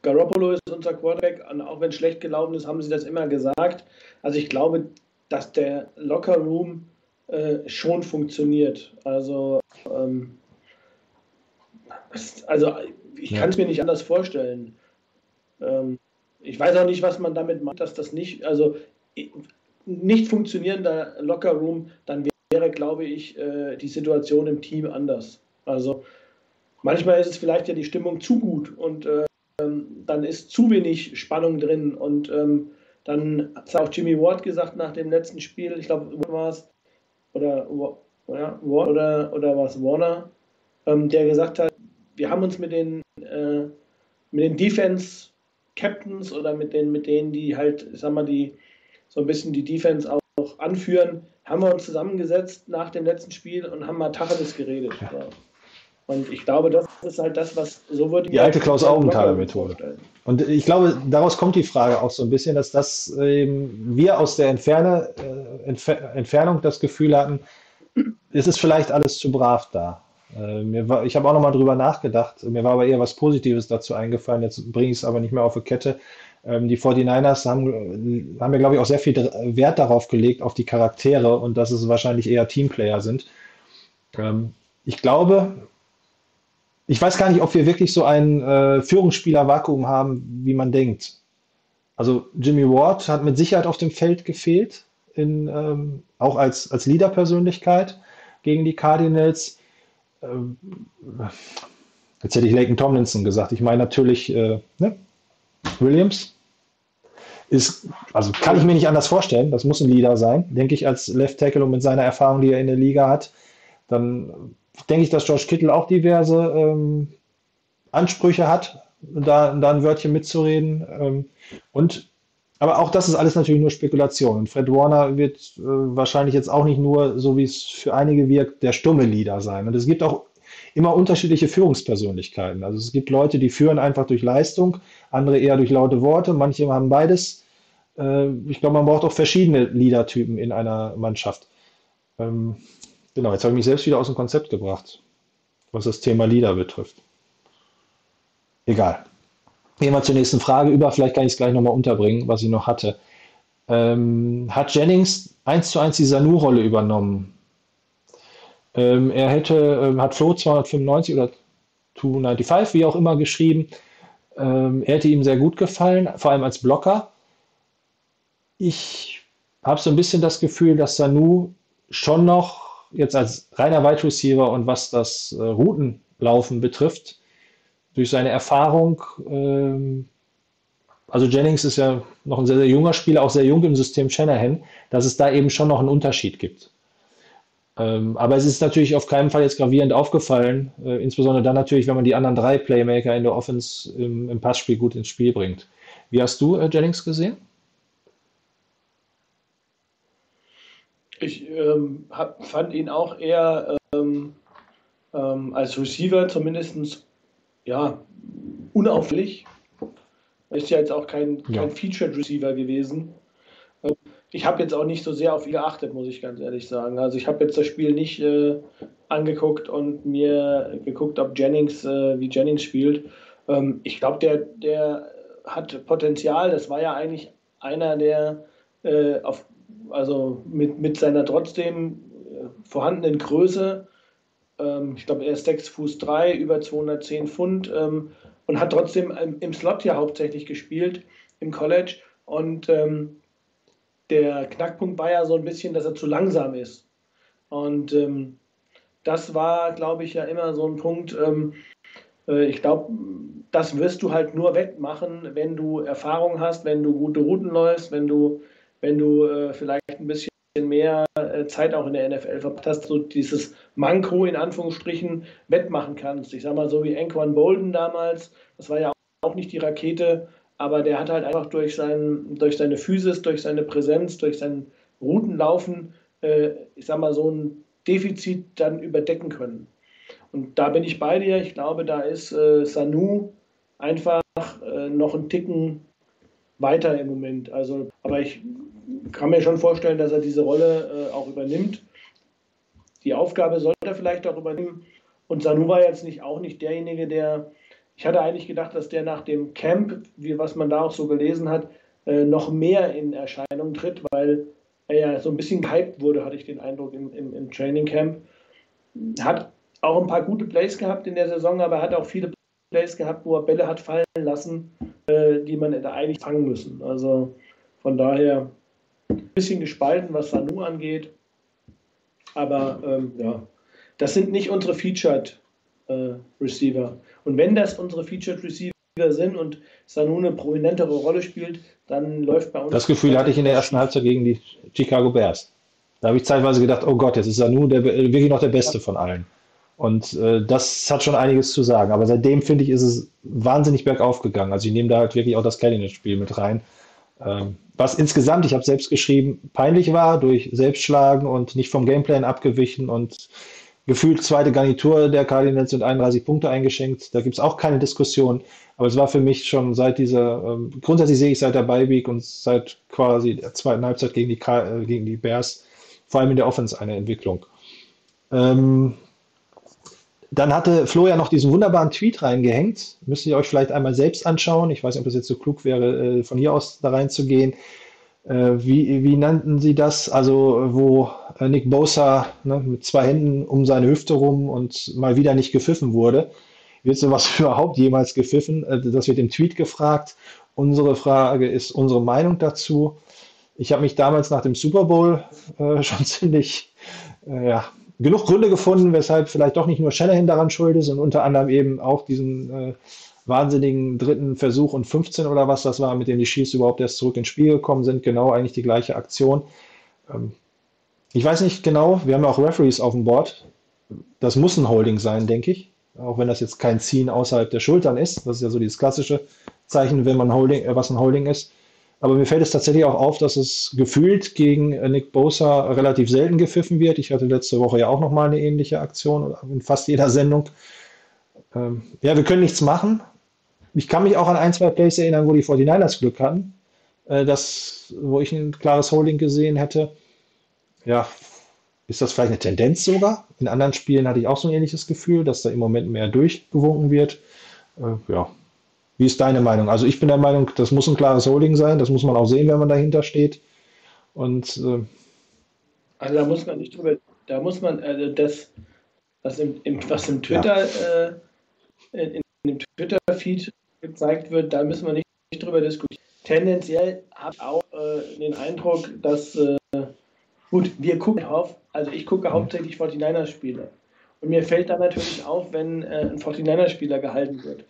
Garoppolo ist unser Quarterback und auch wenn es schlecht gelaufen ist, haben sie das immer gesagt. Also ich glaube, dass der Locker Room äh, schon funktioniert. Also, ähm, also ich kann es mir nicht anders vorstellen. Ähm, ich weiß auch nicht, was man damit macht, dass das nicht, also nicht funktionierender Lockerroom, dann wäre, glaube ich, äh, die Situation im Team anders. Also manchmal ist es vielleicht ja die Stimmung zu gut und äh, dann ist zu wenig Spannung drin und ähm, dann hat auch Jimmy Ward gesagt nach dem letzten Spiel, ich glaube, war es, oder, ja, oder, oder war es Warner, ähm, der gesagt hat, wir haben uns mit den, äh, mit den Defense Captains oder mit den, mit denen, die halt, ich sag mal, die so ein bisschen die Defense auch anführen, haben wir uns zusammengesetzt nach dem letzten Spiel und haben mal Tacheles geredet. Ja. Und ich glaube, das ist halt das, was so wird. Die alte Klaus-Augenthaler-Methode. Und ich glaube, daraus kommt die Frage auch so ein bisschen, dass das ähm, wir aus der Entferne, äh, Entfer Entfernung das Gefühl hatten, es ist vielleicht alles zu brav da. Äh, war, ich habe auch nochmal drüber nachgedacht, mir war aber eher was Positives dazu eingefallen, jetzt bringe ich es aber nicht mehr auf die Kette. Ähm, die 49ers haben, haben ja, glaube ich, auch sehr viel Wert darauf gelegt, auf die Charaktere und dass es wahrscheinlich eher Teamplayer sind. Ähm, ich glaube, ich weiß gar nicht, ob wir wirklich so ein äh, Führungsspieler-Vakuum haben, wie man denkt. Also Jimmy Ward hat mit Sicherheit auf dem Feld gefehlt, in, ähm, auch als, als Leader-Persönlichkeit gegen die Cardinals. Jetzt hätte ich Laken Tomlinson gesagt. Ich meine natürlich äh, ne? Williams. Ist, also kann ich mir nicht anders vorstellen. Das muss ein Leader sein, denke ich, als Left Tackle und mit seiner Erfahrung, die er in der Liga hat. Dann denke ich, dass George Kittle auch diverse ähm, Ansprüche hat, da, da ein Wörtchen mitzureden. Ähm, und aber auch das ist alles natürlich nur Spekulation. Und Fred Warner wird äh, wahrscheinlich jetzt auch nicht nur, so wie es für einige wirkt, der stumme Leader sein. Und es gibt auch immer unterschiedliche Führungspersönlichkeiten. Also es gibt Leute, die führen einfach durch Leistung, andere eher durch laute Worte, manche haben beides. Äh, ich glaube, man braucht auch verschiedene Leadertypen in einer Mannschaft. Ähm, Genau, jetzt habe ich mich selbst wieder aus dem Konzept gebracht, was das Thema Lieder betrifft. Egal. Gehen wir zur nächsten Frage über. Vielleicht kann ich es gleich nochmal unterbringen, was ich noch hatte. Ähm, hat Jennings eins zu eins die Sanu-Rolle übernommen? Ähm, er hätte, ähm, hat Flo 295 oder 295, wie auch immer, geschrieben. Ähm, er hätte ihm sehr gut gefallen, vor allem als Blocker. Ich habe so ein bisschen das Gefühl, dass Sanu schon noch jetzt als reiner Wide Receiver und was das äh, Routenlaufen betrifft, durch seine Erfahrung, ähm, also Jennings ist ja noch ein sehr, sehr junger Spieler, auch sehr jung im System Shanahan, dass es da eben schon noch einen Unterschied gibt. Ähm, aber es ist natürlich auf keinen Fall jetzt gravierend aufgefallen, äh, insbesondere dann natürlich, wenn man die anderen drei Playmaker in der Offense im, im Passspiel gut ins Spiel bringt. Wie hast du äh, Jennings gesehen? Ich ähm, hab, fand ihn auch eher ähm, ähm, als Receiver zumindest ja, unauffällig. Er ist ja jetzt auch kein, Ja. kein Featured Receiver gewesen. Ähm, Ich habe jetzt auch nicht so sehr auf ihn geachtet, muss ich ganz ehrlich sagen. Also ich habe jetzt das Spiel nicht äh, angeguckt und mir geguckt, ob Jennings, äh, wie Jennings spielt. Ähm, ich glaube, der, der hat Potenzial. Das war ja eigentlich einer, der äh, auf, also mit, mit seiner trotzdem äh, vorhandenen Größe, ähm, ich glaube, er ist 6 Fuß 3, über 210 Pfund ähm, und hat trotzdem im, im Slot ja hauptsächlich gespielt im College. Und ähm, der Knackpunkt war ja so ein bisschen, dass er zu langsam ist. Und ähm, das war, glaube ich, ja immer so ein Punkt. Ähm, äh, ich glaube, das wirst du halt nur wettmachen, wenn du Erfahrung hast, wenn du gute Routen läufst, wenn du, wenn du äh, vielleicht ein bisschen mehr äh, Zeit auch in der NFL verbracht hast, so dieses Manko in Anführungsstrichen wettmachen kannst. Ich sag mal, so wie Anquan Bolden damals, das war ja auch nicht die Rakete, aber der hat halt einfach durch, sein, durch seine Physis, durch seine Präsenz, durch sein Routenlaufen, äh, ich sag mal, so ein Defizit dann überdecken können. Und da bin ich bei dir. Ich glaube, da ist äh, Sanu einfach äh, noch einen Ticken weiter im Moment. Also, aber ich kann mir schon vorstellen, dass er diese Rolle äh, auch übernimmt. Die Aufgabe sollte er vielleicht auch übernehmen. Und Sanu war jetzt nicht auch nicht derjenige, der. Ich hatte eigentlich gedacht, dass der nach dem Camp, wie was man da auch so gelesen hat, äh, noch mehr in Erscheinung tritt, weil er ja so ein bisschen gehypt wurde, hatte ich den Eindruck im, im, im Training Camp. Hat auch ein paar gute Plays gehabt in der Saison, aber er hat auch viele Plays gehabt, wo er Bälle hat fallen lassen, äh, die man hätte eigentlich fangen müssen. Also von daher ein bisschen gespalten, was Sanu angeht. Aber ähm, ja, das sind nicht unsere Featured äh, Receiver. Und wenn das unsere Featured Receiver sind und Sanu eine prominentere Rolle spielt, dann läuft bei uns. Das Gefühl hatte ich in der ersten Halbzeit gegen die Chicago Bears. Da habe ich zeitweise gedacht, oh Gott, jetzt ist Sanu der, wirklich noch der Beste von allen. Und äh, das hat schon einiges zu sagen. Aber seitdem, finde ich, ist es wahnsinnig bergauf gegangen. Also ich nehme da halt wirklich auch das Kelly ins Spiel mit rein. Ähm, was insgesamt, ich habe selbst geschrieben, peinlich war durch Selbstschlagen und nicht vom Gameplan abgewichen und gefühlt zweite Garnitur der Cardinals und 31 Punkte eingeschenkt. Da gibt es auch keine Diskussion. Aber es war für mich schon seit dieser, ähm, grundsätzlich sehe ich seit der Bye-Week und seit quasi der zweiten Halbzeit gegen die, äh, gegen die Bears, vor allem in der Offense, eine Entwicklung. Ähm, dann hatte Flo ja noch diesen wunderbaren Tweet reingehängt. Müsst ihr euch vielleicht einmal selbst anschauen. Ich weiß nicht, ob es jetzt so klug wäre, äh, von hier aus da reinzugehen. Äh, Wie, wie nannten sie das? Also, wo äh, Nick Bosa ne, mit zwei Händen um seine Hüfte rum und mal wieder nicht gepfiffen wurde. Wird sowas überhaupt jemals gepfiffen? Äh, Das wird im Tweet gefragt. Unsere Frage ist unsere Meinung dazu. Ich habe mich damals nach dem Super Bowl äh, schon ziemlich äh, ja, genug Gründe gefunden, weshalb vielleicht doch nicht nur Shanahan daran schuld ist und unter anderem eben auch diesen äh, wahnsinnigen dritten Versuch und 15 oder was das war, mit dem die Chiefs überhaupt erst zurück ins Spiel gekommen sind. Genau eigentlich die gleiche Aktion. Ähm, ich weiß nicht genau, wir haben ja auch Referees auf dem Board. Das muss ein Holding sein, denke ich. Auch wenn das jetzt kein Ziehen außerhalb der Schultern ist. Das ist ja so dieses klassische Zeichen, wenn man Holding, äh, was ein Holding ist. Aber mir fällt es tatsächlich auch auf, dass es gefühlt gegen äh, Nick Bosa relativ selten gepfiffen wird. Ich hatte letzte Woche ja auch nochmal eine ähnliche Aktion in fast jeder Sendung. Ähm, ja, wir können nichts machen. Ich kann mich auch an ein, zwei Plays erinnern, wo die 49ers Glück hatten, äh, das, wo ich ein klares Holding gesehen hätte. Ja, ist das vielleicht eine Tendenz sogar? In anderen Spielen hatte ich auch so ein ähnliches Gefühl, dass da im Moment mehr durchgewunken wird. Äh, ja, wie ist deine Meinung? Also ich bin der Meinung, das muss ein klares Holding sein. Das muss man auch sehen, wenn man dahinter steht. Und äh, Also da muss man nicht drüber, da muss man, also das, was im, im, was im Twitter, äh, in, in dem Twitter-Feed gezeigt wird, da müssen wir nicht, nicht drüber diskutieren. Tendenziell habe ich auch äh, den Eindruck, dass, äh, gut, wir gucken auf, also ich gucke hauptsächlich 49er-Spiele. Und mir fällt da natürlich auf, wenn äh, ein 49er-Spieler gehalten wird.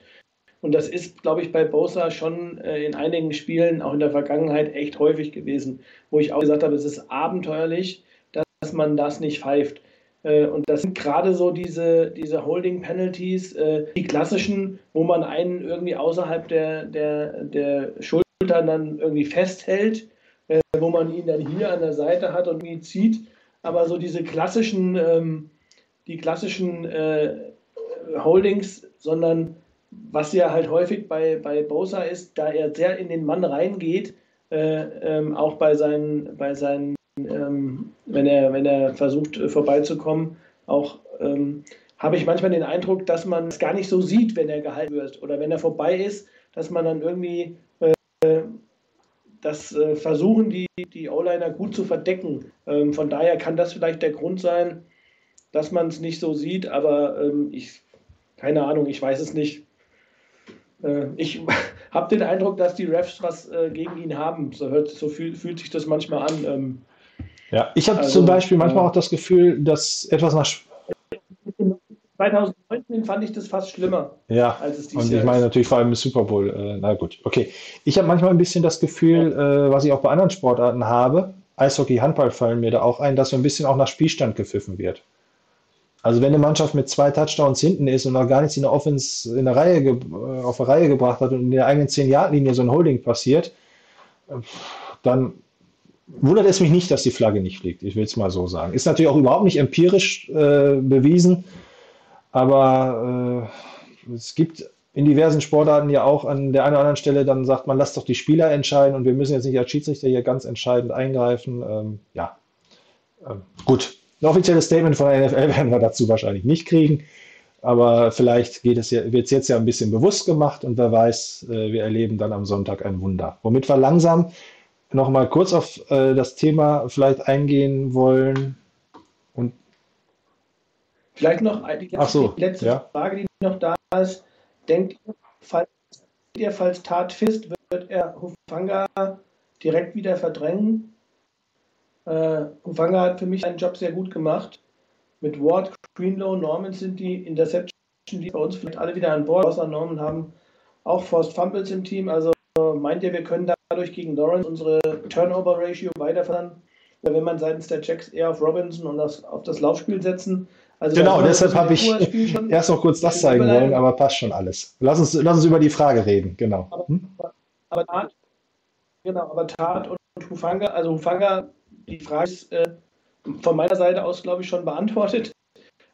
Und das ist, glaube ich, bei Bosa schon äh, in einigen Spielen, auch in der Vergangenheit, echt häufig gewesen, wo ich auch gesagt habe, es ist abenteuerlich, dass man das nicht pfeift. Äh, und das sind gerade so diese, diese Holding Penalties, äh, die klassischen, wo man einen irgendwie außerhalb der, der, der Schultern dann irgendwie festhält, äh, wo man ihn dann hier an der Seite hat und irgendwie zieht. Aber so diese klassischen, ähm, die klassischen Holdings, sondern was ja halt häufig bei, bei Bosa ist, da er sehr in den Mann reingeht, äh, ähm, auch bei seinen, bei seinen ähm, wenn, er, wenn er versucht äh, vorbeizukommen, auch ähm, habe ich manchmal den Eindruck, dass man es gar nicht so sieht, wenn er gehalten wird oder wenn er vorbei ist, dass man dann irgendwie äh, das äh, versuchen, die, die O-Liner gut zu verdecken. Ähm, von daher kann das vielleicht der Grund sein, dass man es nicht so sieht, aber ähm, ich, keine Ahnung, ich weiß es nicht. Äh, ich habe den Eindruck, dass die Refs was äh, gegen ihn haben. So, hört, so fühl, fühlt sich das manchmal an. Ähm, ja, ich habe also, zum Beispiel manchmal auch das Gefühl, dass etwas nach. 2019 fand ich das fast schlimmer. Ja, als es und ich meine natürlich vor allem im Super Bowl. Äh, na gut, okay. Ich habe manchmal ein bisschen das Gefühl, ja. äh, was ich auch bei anderen Sportarten habe, Eishockey, Handball fallen mir da auch ein, dass so ein bisschen auch nach Spielstand gepfiffen wird. Also wenn eine Mannschaft mit zwei Touchdowns hinten ist und noch gar nichts in der Offense in der Reihe äh, auf der Reihe gebracht hat und in der eigenen 10-Yard-Linie so ein Holding passiert, äh, dann wundert es mich nicht, dass die Flagge nicht fliegt. Ich will es mal so sagen. Ist natürlich auch überhaupt nicht empirisch äh, bewiesen, aber äh, es gibt in diversen Sportarten ja auch an der einen oder anderen Stelle, dann sagt man, lass doch die Spieler entscheiden und wir müssen jetzt nicht als Schiedsrichter hier ganz entscheidend eingreifen. Ähm, ja, ähm, gut. Ein offizielles Statement von der NFL werden wir dazu wahrscheinlich nicht kriegen. Aber vielleicht ja, wird es jetzt ja ein bisschen bewusst gemacht und wer weiß, äh, wir erleben dann am Sonntag ein Wunder. Womit wir langsam noch mal kurz auf äh, das Thema vielleicht eingehen wollen. Und vielleicht noch die letzte, so, die letzte ja. Frage, die noch da ist. Denkt ihr, falls, ihr, falls Tat fist, wird er Hufanga direkt wieder verdrängen? Äh, Hufanga hat für mich seinen Job sehr gut gemacht. Mit Ward, Greenlow, Norman sind die Interception, die bei uns vielleicht alle wieder an Bord, außer Norman haben auch Forced Fumbles im Team. Also meint ihr, wir können dadurch gegen Lawrence unsere Turnover-Ratio weiter verändern? Wenn man seitens der Checks eher auf Robinson und das, auf das Laufspiel setzen? Also genau, deshalb habe ich erst noch kurz das zeigen wollen, aber passt schon alles. Lass uns, lass uns über die Frage reden, genau. Aber, hm? aber, Tat, genau, aber Tat und Hufanga, also Hufanga, die Frage ist äh, von meiner Seite aus, glaube ich, schon beantwortet.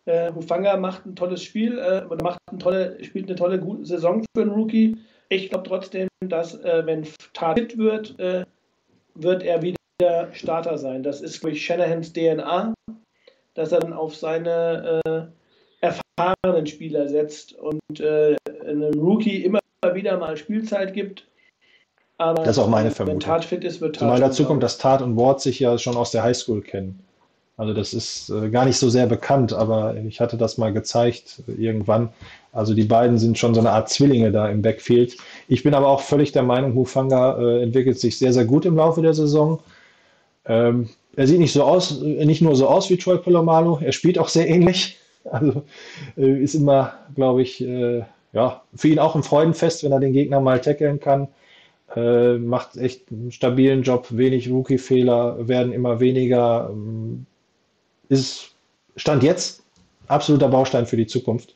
Äh, Hufanga macht ein tolles Spiel, äh, macht eine tolle, spielt eine tolle gute Saison für einen Rookie. Ich glaube trotzdem, dass äh, wenn Tat fit wird, äh, wird er wieder Starter sein. Das ist durch Shanahans DNA, dass er dann auf seine äh, erfahrenen Spieler setzt und äh, einem Rookie immer wieder mal Spielzeit gibt. Aber das ist auch meine Vermutung. Wenn Tat fit ist, wird Tat. Zumal dazu kommt, dass Tat und Ward sich ja schon aus der Highschool kennen. Also das ist äh, gar nicht so sehr bekannt, aber ich hatte das mal gezeigt irgendwann. Also die beiden sind schon so eine Art Zwillinge da im Backfield. Ich bin aber auch völlig der Meinung, Hufanga äh, entwickelt sich sehr, sehr gut im Laufe der Saison. Ähm, er sieht nicht so aus, äh, nicht nur so aus wie Troy Polamalu, er spielt auch sehr ähnlich. Also äh, ist immer, glaube ich, äh, ja, für ihn auch ein Freudenfest, wenn er den Gegner mal tackeln kann. Äh, macht echt einen stabilen Job, wenig Rookie-Fehler werden immer weniger. Ähm, ist Stand jetzt absoluter Baustein für die Zukunft.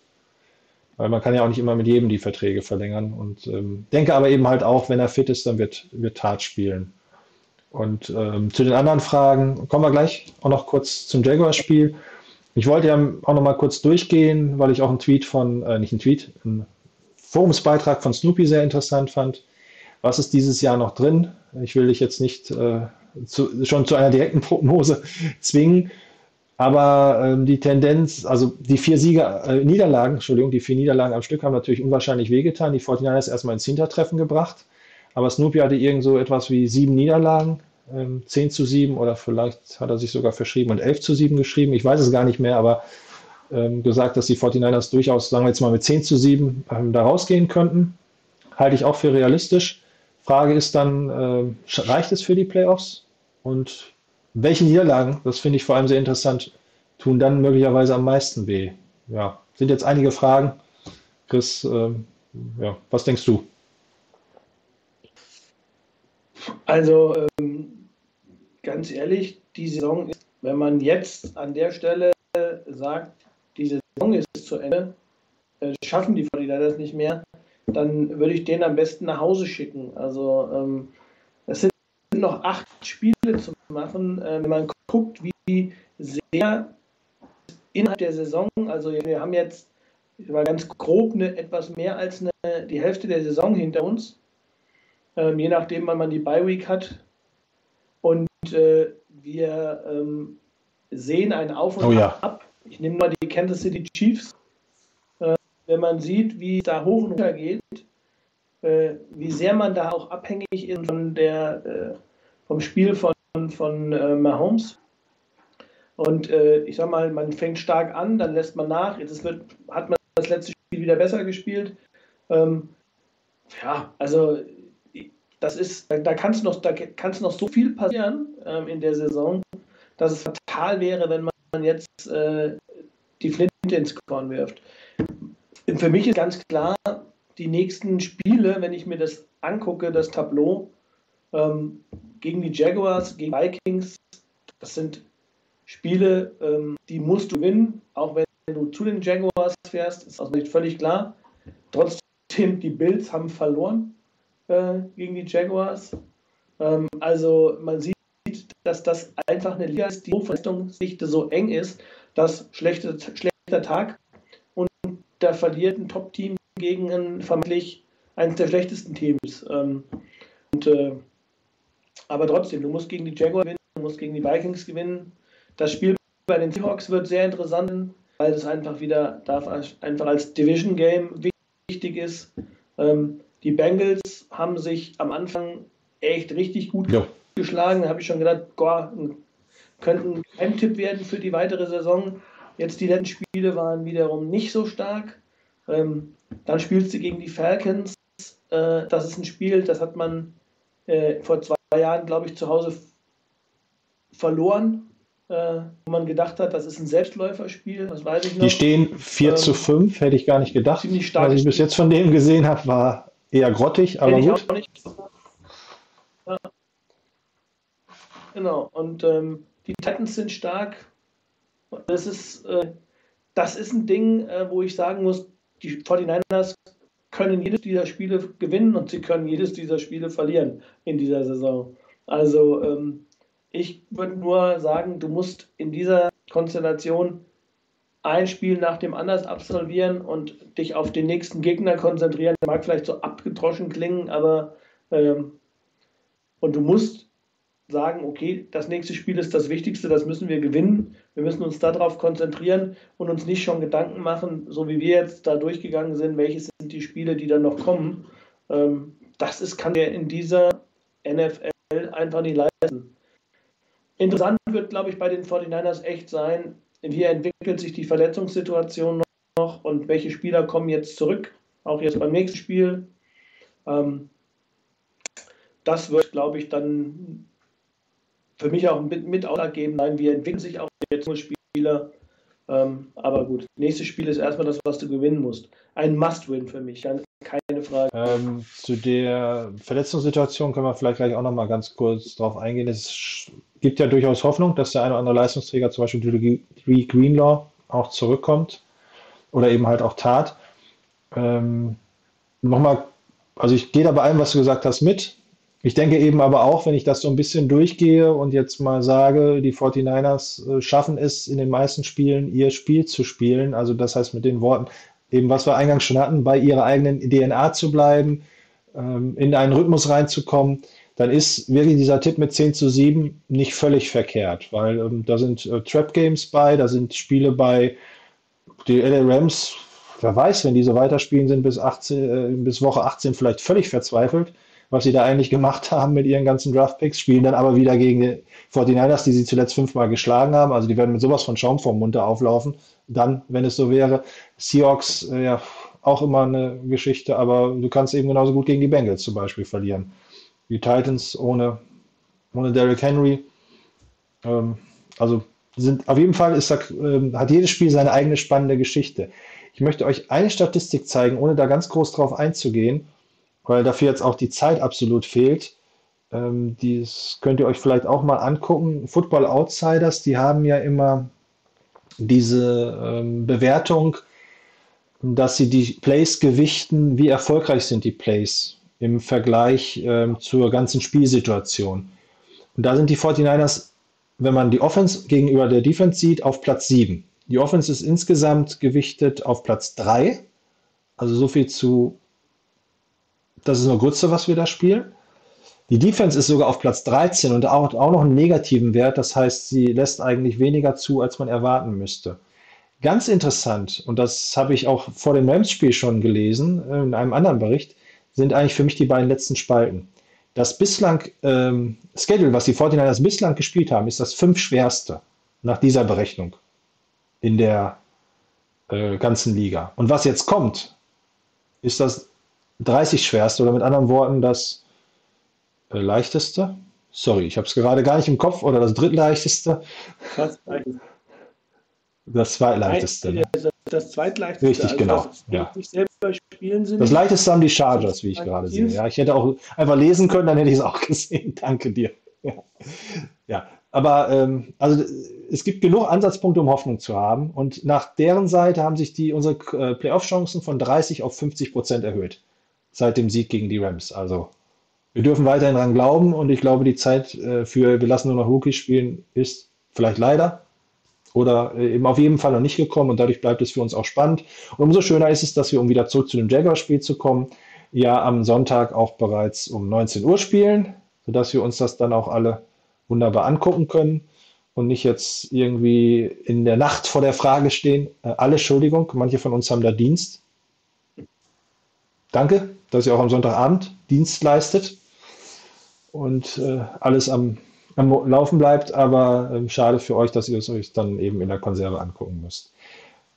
Weil man kann ja auch nicht immer mit jedem die Verträge verlängern. Und ähm, denke aber eben halt auch, wenn er fit ist, dann wird, wird Tat spielen. Und ähm, zu den anderen Fragen kommen wir gleich auch noch kurz zum Jaguars-Spiel. Ich wollte ja auch noch mal kurz durchgehen, weil ich auch einen Tweet von, äh, nicht einen Tweet, einen Forumsbeitrag von Snoopy sehr interessant fand. Was ist dieses Jahr noch drin? Ich will dich jetzt nicht äh, zu, schon zu einer direkten Prognose zwingen, aber ähm, die Tendenz, also die vier Sieger, äh, Niederlagen, Entschuldigung, die vier Niederlagen am Stück haben natürlich unwahrscheinlich wehgetan. Die 49ers erstmal ins Hintertreffen gebracht. Aber Snoopy hatte irgend so etwas wie sieben Niederlagen, ähm, 10 zu 7 oder vielleicht hat er sich sogar verschrieben und 11 zu 7 geschrieben. Ich weiß es gar nicht mehr, aber ähm, gesagt, dass die 49ers durchaus, sagen wir jetzt mal mit 10 zu 7 ähm, da rausgehen könnten. halte ich auch für realistisch. Frage ist dann, äh, reicht es für die Playoffs? Und welche Niederlagen, das finde ich vor allem sehr interessant, tun dann möglicherweise am meisten weh? Ja, sind jetzt einige Fragen. Chris, äh, ja, was denkst du? Also ähm, ganz ehrlich, die Saison ist, wenn man jetzt an der Stelle sagt, die Saison ist zu Ende, äh, schaffen die 49ers nicht mehr, dann würde ich den am besten nach Hause schicken. Also ähm, es sind noch acht Spiele zu machen. Äh, wenn man guckt, wie sehr innerhalb der Saison, also wir haben jetzt war ganz grob eine, etwas mehr als eine, die Hälfte der Saison hinter uns, ähm, je nachdem, wann man die Bye Week hat. Und äh, wir ähm, sehen ein Auf und oh, ja. Ab. Ich nehme mal die Kansas City Chiefs. Äh, wenn man sieht, wie es da hoch und runter geht, äh, wie sehr man da auch abhängig ist von der, äh, vom Spiel von, von äh, Mahomes. Und äh, ich sag mal, man fängt stark an, dann lässt man nach. Jetzt wird, hat man das letzte Spiel wieder besser gespielt. Ähm, ja, also das ist, da, da kann es noch, noch so viel passieren ähm, in der Saison, dass es fatal wäre, wenn man jetzt äh, die Flinte ins Korn wirft. Für mich ist ganz klar, die nächsten Spiele, wenn ich mir das angucke, das Tableau, ähm, gegen die Jaguars, gegen Vikings, das sind Spiele, ähm, die musst du gewinnen, auch wenn du zu den Jaguars fährst, ist also nicht völlig klar. Trotzdem, die Bills haben verloren äh, gegen die Jaguars. Ähm, also man sieht, dass das einfach eine Liga ist, die Verletzungsdichte so eng ist, dass schlechte, schlechter Tag und da verliert ein Top-Team gegen ein vermeintlich eines der schlechtesten Teams. Ähm, und, äh, aber trotzdem, du musst gegen die Jaguars gewinnen, du musst gegen die Vikings gewinnen. Das Spiel bei den Seahawks wird sehr interessant, weil es einfach wieder einfach als Division Game wichtig ist. Ähm, die Bengals haben sich am Anfang echt richtig gut ja. geschlagen. Da habe ich schon gedacht, boah, könnten ein Tipp werden für die weitere Saison. Jetzt die letzten Spiele waren wiederum nicht so stark. Ähm, dann spielst du gegen die Falcons. Äh, das ist ein Spiel, das hat man äh, vor zwei Jahren, glaube ich, zu Hause verloren, äh, wo man gedacht hat, das ist ein Selbstläuferspiel. Das weiß ich noch. Die stehen 4 ähm, zu 5, hätte ich gar nicht gedacht. Was ich bis jetzt von dem gesehen habe, war Eher grottig, aber gut. Ja. Genau, und ähm, die Titans sind stark. Das ist, äh, das ist ein Ding, äh, wo ich sagen muss, die 49ers können jedes dieser Spiele gewinnen und sie können jedes dieser Spiele verlieren in dieser Saison. Also ähm, ich würde nur sagen, du musst in dieser Konstellation ein Spiel nach dem anderen absolvieren und dich auf den nächsten Gegner konzentrieren. Der mag vielleicht so abgedroschen klingen, aber ähm, und du musst sagen, okay, das nächste Spiel ist das Wichtigste, das müssen wir gewinnen. Wir müssen uns darauf konzentrieren und uns nicht schon Gedanken machen, so wie wir jetzt da durchgegangen sind, welche sind die Spiele, die dann noch kommen. Ähm, das ist, kann der in dieser NFL einfach nicht leisten. Interessant wird, glaube ich, bei den 49ers echt sein, wie entwickelt sich die Verletzungssituation noch und welche Spieler kommen jetzt zurück, auch jetzt beim nächsten Spiel. Ähm, das wird, glaube ich, dann für mich auch mit, mit ausschlaggebend sein, wie entwickeln sich auch jetzt nur Spieler. Ähm, aber gut, nächstes Spiel ist erstmal das, was du gewinnen musst. Ein Must-Win für mich, keine Frage. Ähm, zu der Verletzungssituation können wir vielleicht gleich auch noch mal ganz kurz drauf eingehen. Es gibt ja durchaus Hoffnung, dass der eine oder andere Leistungsträger, zum Beispiel Dre Greenlaw, auch zurückkommt oder eben halt auch tat. Ähm, Nochmal, also ich gehe da bei allem, was du gesagt hast, mit. Ich denke eben aber auch, wenn ich das so ein bisschen durchgehe und jetzt mal sage, die 49ers äh, schaffen es in den meisten Spielen, ihr Spiel zu spielen. Also das heißt mit den Worten, eben was wir eingangs schon hatten, bei ihrer eigenen DNA zu bleiben, ähm, in einen Rhythmus reinzukommen dann ist wirklich dieser Tipp mit 10 zu 7 nicht völlig verkehrt, weil ähm, da sind äh, Trap Games bei, da sind Spiele bei, die LA Rams, wer weiß, wenn die so weiterspielen, sind bis, 18, äh, bis Woche 18 vielleicht völlig verzweifelt, was sie da eigentlich gemacht haben mit ihren ganzen Draft-Picks, spielen dann aber wieder gegen die 49ers, die sie zuletzt fünfmal geschlagen haben, also die werden mit sowas von Schaum vom Mund auflaufen, dann, wenn es so wäre. Seahawks, äh, ja, auch immer eine Geschichte, aber du kannst eben genauso gut gegen die Bengals zum Beispiel verlieren. Die Titans ohne, ohne Derrick Henry. Ähm, also sind auf jeden Fall ist da, ähm, hat jedes Spiel seine eigene spannende Geschichte. Ich möchte euch eine Statistik zeigen, ohne da ganz groß drauf einzugehen, weil dafür jetzt auch die Zeit absolut fehlt. Ähm, dies könnt ihr euch vielleicht auch mal angucken. Football Outsiders, die haben ja immer diese ähm, Bewertung, dass sie die Plays gewichten, wie erfolgreich sind die Plays im Vergleich ähm, zur ganzen Spielsituation. Und da sind die 49ers, wenn man die Offense gegenüber der Defense sieht, auf Platz 7. Die Offense ist insgesamt gewichtet auf Platz 3. Also so viel zu, das ist nur Grütze, was wir da spielen. Die Defense ist sogar auf Platz 13 und auch, auch noch einen negativen Wert. Das heißt, sie lässt eigentlich weniger zu, als man erwarten müsste. Ganz interessant, und das habe ich auch vor dem Rams-Spiel schon gelesen, äh, in einem anderen Bericht, sind eigentlich für mich die beiden letzten Spalten. Das bislang ähm, Schedule, was die 49ers bislang gespielt haben, ist das fünf schwerste nach dieser Berechnung in der äh, ganzen Liga. Und was jetzt kommt, ist das 30 schwerste oder mit anderen Worten das äh, leichteste. Sorry, ich habe es gerade gar nicht im Kopf oder das drittleichteste. Fast Das zweitleichteste. Ne? Das, das zweitleichteste. Richtig, genau, Das, ja. Das leichteste haben die Chargers, wie ich gerade sehe. Ja, ich hätte auch einfach lesen können, dann hätte ich es auch gesehen. Danke dir. Ja, ja. aber ähm, also es gibt genug Ansatzpunkte, um Hoffnung zu haben. Und nach deren Seite haben sich die, unsere äh, Playoff-Chancen von 30 auf 50 Prozent erhöht. Seit dem Sieg gegen die Rams. Also wir dürfen weiterhin daran glauben und ich glaube, die Zeit äh, für wir lassen nur noch Rookies spielen ist vielleicht leider oder äh, eben auf jeden Fall noch nicht gekommen und dadurch bleibt es für uns auch spannend. Und umso schöner ist es, dass wir, um wieder zurück zu dem Jaguar-Spiel zu kommen, ja am Sonntag auch bereits um 19 Uhr spielen, sodass wir uns das dann auch alle wunderbar angucken können und nicht jetzt irgendwie in der Nacht vor der Frage stehen. Äh, alle, Entschuldigung, manche von uns haben da Dienst. Danke, dass ihr auch am Sonntagabend Dienst leistet und äh, alles am, am Laufen bleibt, aber ähm, schade für euch, dass ihr es euch dann eben in der Konserve angucken müsst.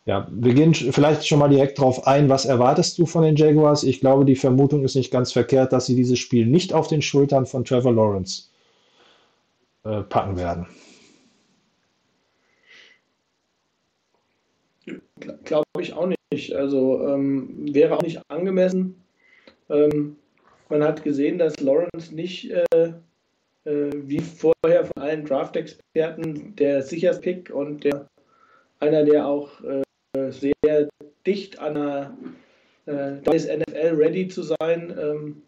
Ja, wir gehen vielleicht schon mal direkt drauf ein. Was erwartest du von den Jaguars? Ich glaube, die Vermutung ist nicht ganz verkehrt, dass sie dieses Spiel nicht auf den Schultern von Trevor Lawrence äh, packen werden. Glaube ich auch nicht. Also ähm, wäre auch nicht angemessen. Ähm, man hat gesehen, dass Lawrence nicht äh, äh, wie vorher von allen Draft-Experten der sicherste Pick und der einer, der auch äh, sehr dicht an der äh, da NFL ready zu sein. Ähm,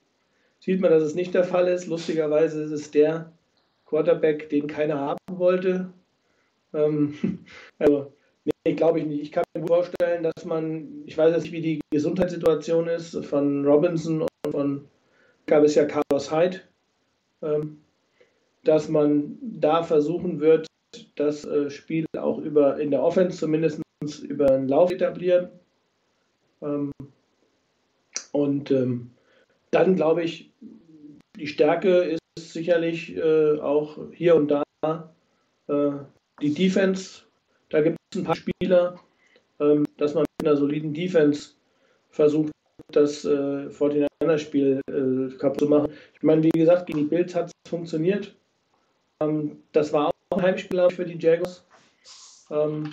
sieht man, dass es nicht der Fall ist. Lustigerweise ist es der Quarterback, den keiner haben wollte. Ähm, also Nee, glaube ich nicht. Ich kann mir vorstellen, dass man, ich weiß jetzt nicht, wie die Gesundheitssituation ist von Robinson und von, gab es ja Carlos Hyde, ähm, dass man da versuchen wird, das äh, Spiel auch über in der Offense zumindest über einen Lauf etablieren. Ähm, und ähm, dann glaube ich, die Stärke ist sicherlich äh, auch hier und da äh, die Defense. Da gibt ein paar Spieler, ähm, dass man mit einer soliden Defense versucht, das äh, 49er-Spiel äh, kaputt zu machen. Ich meine, wie gesagt, gegen die Bills hat es funktioniert. Ähm, das war auch ein Heimspiel ich, für die Jaguars. Ähm,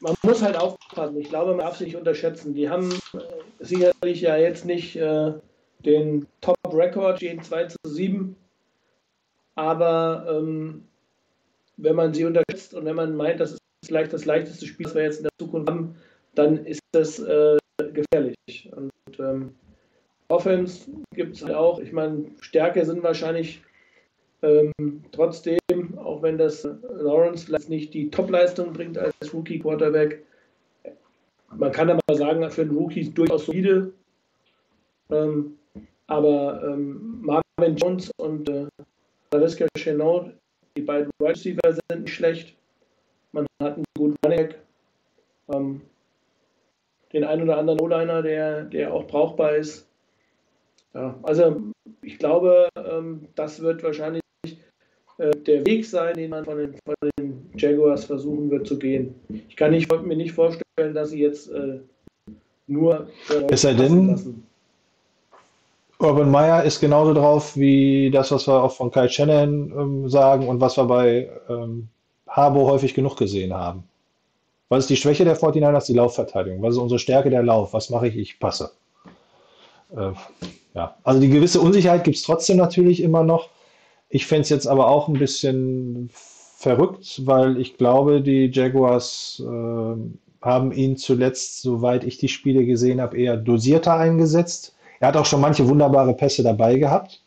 man muss halt aufpassen. Ich glaube, man darf sie nicht unterschätzen. Die haben äh, sicherlich ja jetzt nicht äh, den Top-Record, gehen 2 zu 7. Aber ähm, wenn man sie unterschätzt und wenn man meint, das ist vielleicht das leichteste Spiel, das wir jetzt in der Zukunft haben, dann ist das äh, gefährlich. Und ähm, Offense gibt es halt auch. Ich meine, Stärke sind wahrscheinlich ähm, trotzdem, auch wenn das Lawrence vielleicht nicht die Top-Leistung bringt als Rookie-Quarterback, man kann aber sagen, für einen Rookie durchaus solide. Ähm, aber ähm, Marvin Jones und äh, Laviska Chenault, die beiden Wide Receiver sind nicht schlecht. Man hat einen guten Running. Ähm, den einen oder anderen O-Liner, der, der auch brauchbar ist. Ja, also ich glaube, ähm, das wird wahrscheinlich äh, der Weg sein, den man von den, von den Jaguars versuchen wird zu gehen. Ich kann nicht, mir nicht vorstellen, dass sie jetzt äh, nur Es sei denn- lassen. Urban Meyer ist genauso drauf wie das, was wir auch von Kyle Shanahan ähm, sagen und was wir bei ähm, Harbo häufig genug gesehen haben. Was ist die Schwäche der 49ers? Die Laufverteidigung. Was ist unsere Stärke? Der Lauf. Was mache ich? Ich passe. Äh, ja, also die gewisse Unsicherheit gibt es trotzdem natürlich immer noch. Ich fände es jetzt aber auch ein bisschen verrückt, weil ich glaube, die Jaguars ähm, haben ihn zuletzt, soweit ich die Spiele gesehen habe, eher dosierter eingesetzt. Er hat auch schon manche wunderbare Pässe dabei gehabt.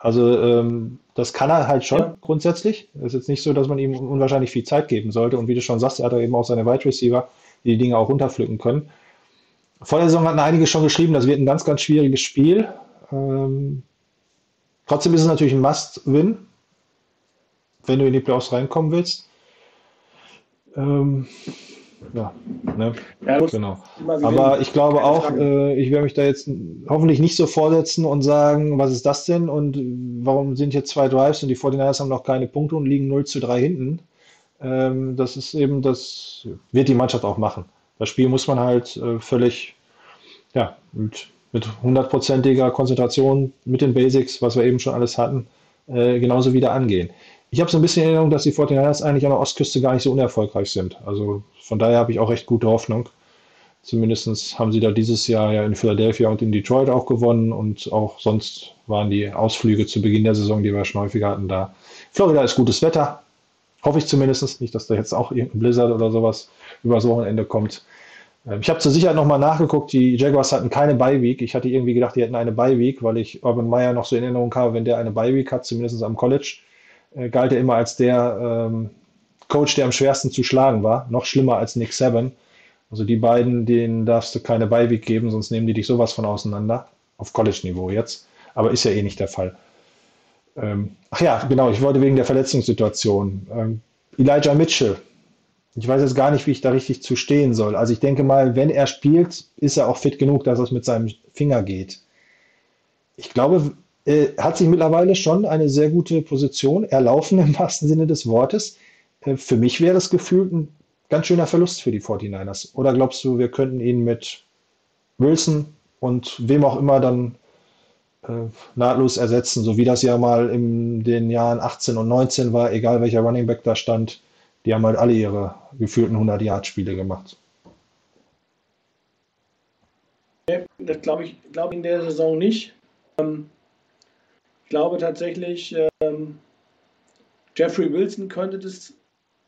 Also ähm, das kann er halt schon Ja. grundsätzlich. Es ist jetzt nicht so, dass man ihm unwahrscheinlich viel Zeit geben sollte. Und wie du schon sagst, er hat er eben auch seine Wide Receiver, die die Dinge auch runterpflücken können. Vor der Saison hatten einige schon geschrieben, das wird ein ganz, ganz schwieriges Spiel. Ähm, trotzdem ist es natürlich ein Must-Win, wenn du in die Playoffs reinkommen willst. Ähm, ja, ne? Ja, Genau. Aber ich glaube auch, äh, ich werde mich da jetzt hoffentlich nicht so vorsetzen und sagen, was ist das denn und warum sind hier zwei Drives und die 49ers haben noch keine Punkte und liegen 0 zu 3 hinten. Ähm, das ist eben, das wird die Mannschaft auch machen. Das Spiel muss man halt äh, völlig, ja, mit, mit hundertprozentiger Konzentration, mit den Basics, was wir eben schon alles hatten, äh, genauso wieder angehen. Ich habe so ein bisschen Erinnerung, dass die 49ers eigentlich an der Ostküste gar nicht so unerfolgreich sind. Also von daher habe ich auch recht gute Hoffnung. Zumindest haben sie da dieses Jahr ja in Philadelphia und in Detroit auch gewonnen und auch sonst waren die Ausflüge zu Beginn der Saison, die wir schon häufiger hatten, da. Florida ist gutes Wetter, hoffe ich zumindest. Nicht, dass da jetzt auch irgendein Blizzard oder sowas übers Wochenende kommt. Ähm, Ich habe zur Sicherheit nochmal nachgeguckt, die Jaguars hatten keine Bye-Week. Ich hatte irgendwie gedacht, die hätten eine Bye-Week, weil ich Urban Meyer noch so in Erinnerung habe, wenn der eine Bye-Week hat, zumindest am College, äh, galt er immer als der ähm, Coach, der am schwersten zu schlagen war. Noch schlimmer als Nick Saban. Also die beiden, denen darfst du keine Beiweg geben, sonst nehmen die dich sowas von auseinander. Auf College-Niveau jetzt. Aber ist ja eh nicht der Fall. Ähm, ach ja, genau, ich wollte wegen der Verletzungssituation. Ähm, Elijah Mitchell. Ich weiß jetzt gar nicht, wie ich da richtig zu stehen soll. Also ich denke mal, wenn er spielt, ist er auch fit genug, dass es mit seinem Finger geht. Ich glaube, er hat sich mittlerweile schon eine sehr gute Position erlaufen im wahrsten Sinne des Wortes. Äh, Für mich wäre es gefühlt ein ganz schöner Verlust für die 49ers. Oder glaubst du, wir könnten ihn mit Wilson und wem auch immer dann äh, nahtlos ersetzen, so wie das ja mal in den Jahren 18 und 19 war, egal welcher Running Back da stand, die haben halt alle ihre gefühlten 100-Yard-Spiele gemacht. Das glaube ich, glaube ich in der Saison nicht. Ähm, glaube tatsächlich, ähm, Jeffrey Wilson könnte das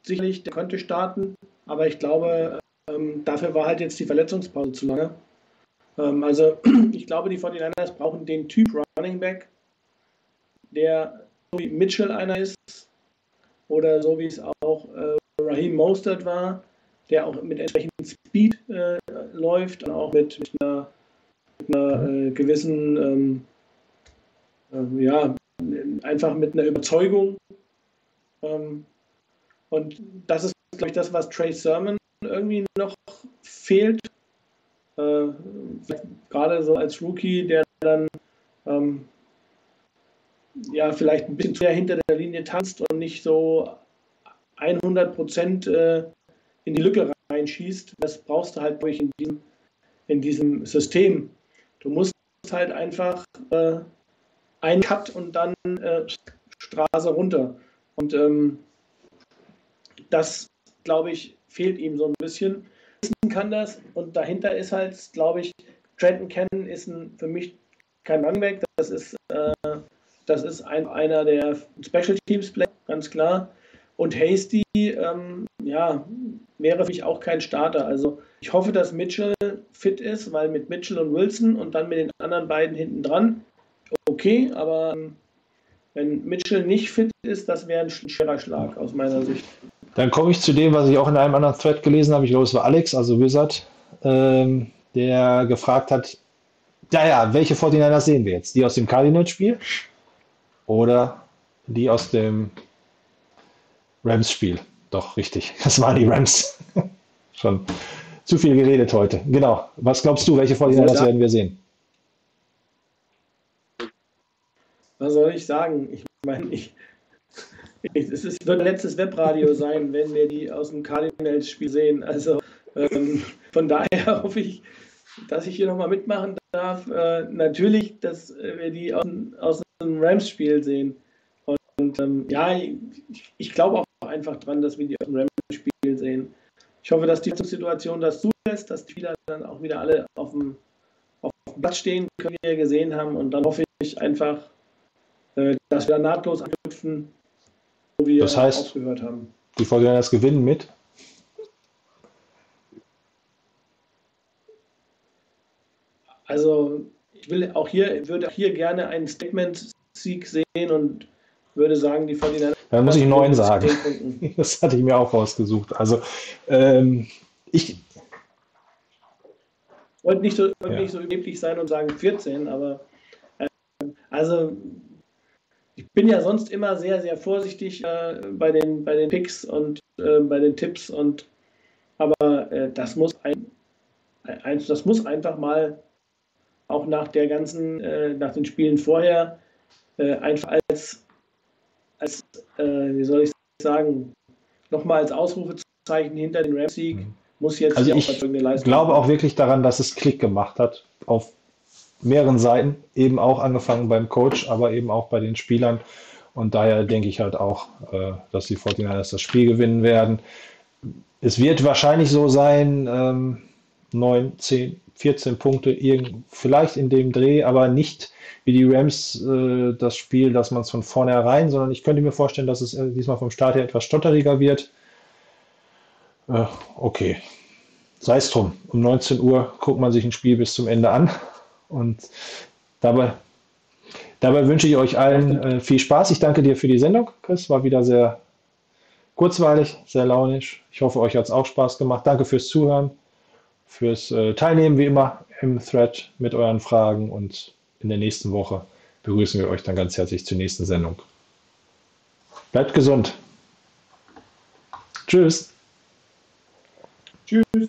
sicherlich, der könnte starten, aber ich glaube, ähm, dafür war halt jetzt die Verletzungspause zu lange. Ähm, also ich glaube, die 49ers brauchen den Typ Running Back, der so wie Mitchell einer ist oder so wie es auch äh, Raheem Mostert war, der auch mit entsprechendem Speed äh, läuft und auch mit, mit einer, mit einer äh, gewissen, ähm, äh, ja, einfach mit einer Überzeugung. Ähm, und das ist, glaube ich, das, was Trey Sermon irgendwie noch fehlt. Äh, gerade so als Rookie, der dann ähm, ja vielleicht ein bisschen zu sehr hinter der Linie tanzt und nicht so 100 Prozent äh, in die Lücke reinschießt. Das brauchst du halt durch in diesem, in diesem System. Du musst halt einfach äh, einen Cut und dann äh, Straße runter. Und ähm, das, glaube ich, fehlt ihm so ein bisschen. Wissen kann das und dahinter ist halt, glaube ich, Trenton Cannon ist ein, für mich kein Runback. Das ist, äh, das ist ein, einer der Special Teams Player, ganz klar. Und Hasty, ähm, ja, wäre für mich auch kein Starter. Also ich hoffe, dass Mitchell fit ist, weil mit Mitchell und Wilson und dann mit den anderen beiden hinten dran, okay, aber ähm, wenn Mitchell nicht fit ist, das wäre ein schwerer Schlag aus meiner Sicht. Dann komme ich zu dem, was ich auch in einem anderen Thread gelesen habe. Ich glaube, es war Alex, also Wizard, ähm, der gefragt hat, ja, ja, welche 49ers sehen wir jetzt? Die aus dem Cardinals-Spiel oder die aus dem Rams-Spiel? Doch, richtig. Das waren die Rams. Schon zu viel geredet heute. Genau. Was glaubst du, welche 49ers Ja. werden wir sehen? Was soll ich sagen? Ich meine, ich, ich, es ist, wird ein letztes Webradio sein, wenn wir die aus dem Cardinals-Spiel sehen. Also ähm, von daher hoffe ich, dass ich hier nochmal mitmachen darf. Äh, natürlich, dass wir die aus, aus dem Rams-Spiel sehen. Und, und ähm, ja, ich, ich glaube auch einfach dran, dass wir die aus dem Rams-Spiel sehen. Ich hoffe, dass die Situation das zulässt, dass die Spieler dann auch wieder alle auf dem, auf dem Platz stehen können, wie wir gesehen haben. Und dann hoffe ich einfach, dass wir nahtlos anknüpfen, wo wir Das heißt- aufgehört haben. Die Fortinanders gewinnen mit. Also ich will auch hier, würde auch hier gerne einen Statement-Sieg sehen und würde sagen, die 49ers Da muss ich neun sagen. 10 Punkten. Das hatte ich mir auch rausgesucht. Also ähm, ich, wollte nicht so, wollte Ja. nicht so überheblich sein und sagen 14, aber äh, also ich bin ja sonst immer sehr, sehr vorsichtig äh, bei, den, bei den Picks und äh, bei den Tipps und aber äh, das muss ein, ein, das muss einfach mal auch nach der ganzen, äh, nach den Spielen vorher äh, einfach als, als äh, wie soll ich sagen, nochmal als Ausrufezeichen hinter den Rams-Sieg muss jetzt Also hier ich überzeugende Leistung glaube auch wirklich daran, dass es Klick gemacht hat auf mehreren Seiten, eben auch angefangen beim Coach, aber eben auch bei den Spielern. Und daher denke ich halt auch, äh, dass die 49ers das Spiel gewinnen werden. Es wird wahrscheinlich so sein, ähm, 9, 10, 14 Punkte, vielleicht in dem Dreh, aber nicht wie die Rams äh, das Spiel, dass man es von vornherein, sondern ich könnte mir vorstellen, dass es äh, diesmal vom Start her etwas stotteriger wird. Äh, okay, sei es drum. Um 19 Uhr guckt man sich ein Spiel bis zum Ende an. Und dabei, dabei wünsche ich euch allen äh, viel Spaß. Ich danke dir für die Sendung, Chris. War wieder sehr kurzweilig, sehr launisch. Ich hoffe, euch hat es auch Spaß gemacht. Danke fürs Zuhören, fürs äh, Teilnehmen, wie immer, im Thread mit euren Fragen. Und in der nächsten Woche begrüßen wir euch dann ganz herzlich zur nächsten Sendung. Bleibt gesund. Tschüss. Tschüss.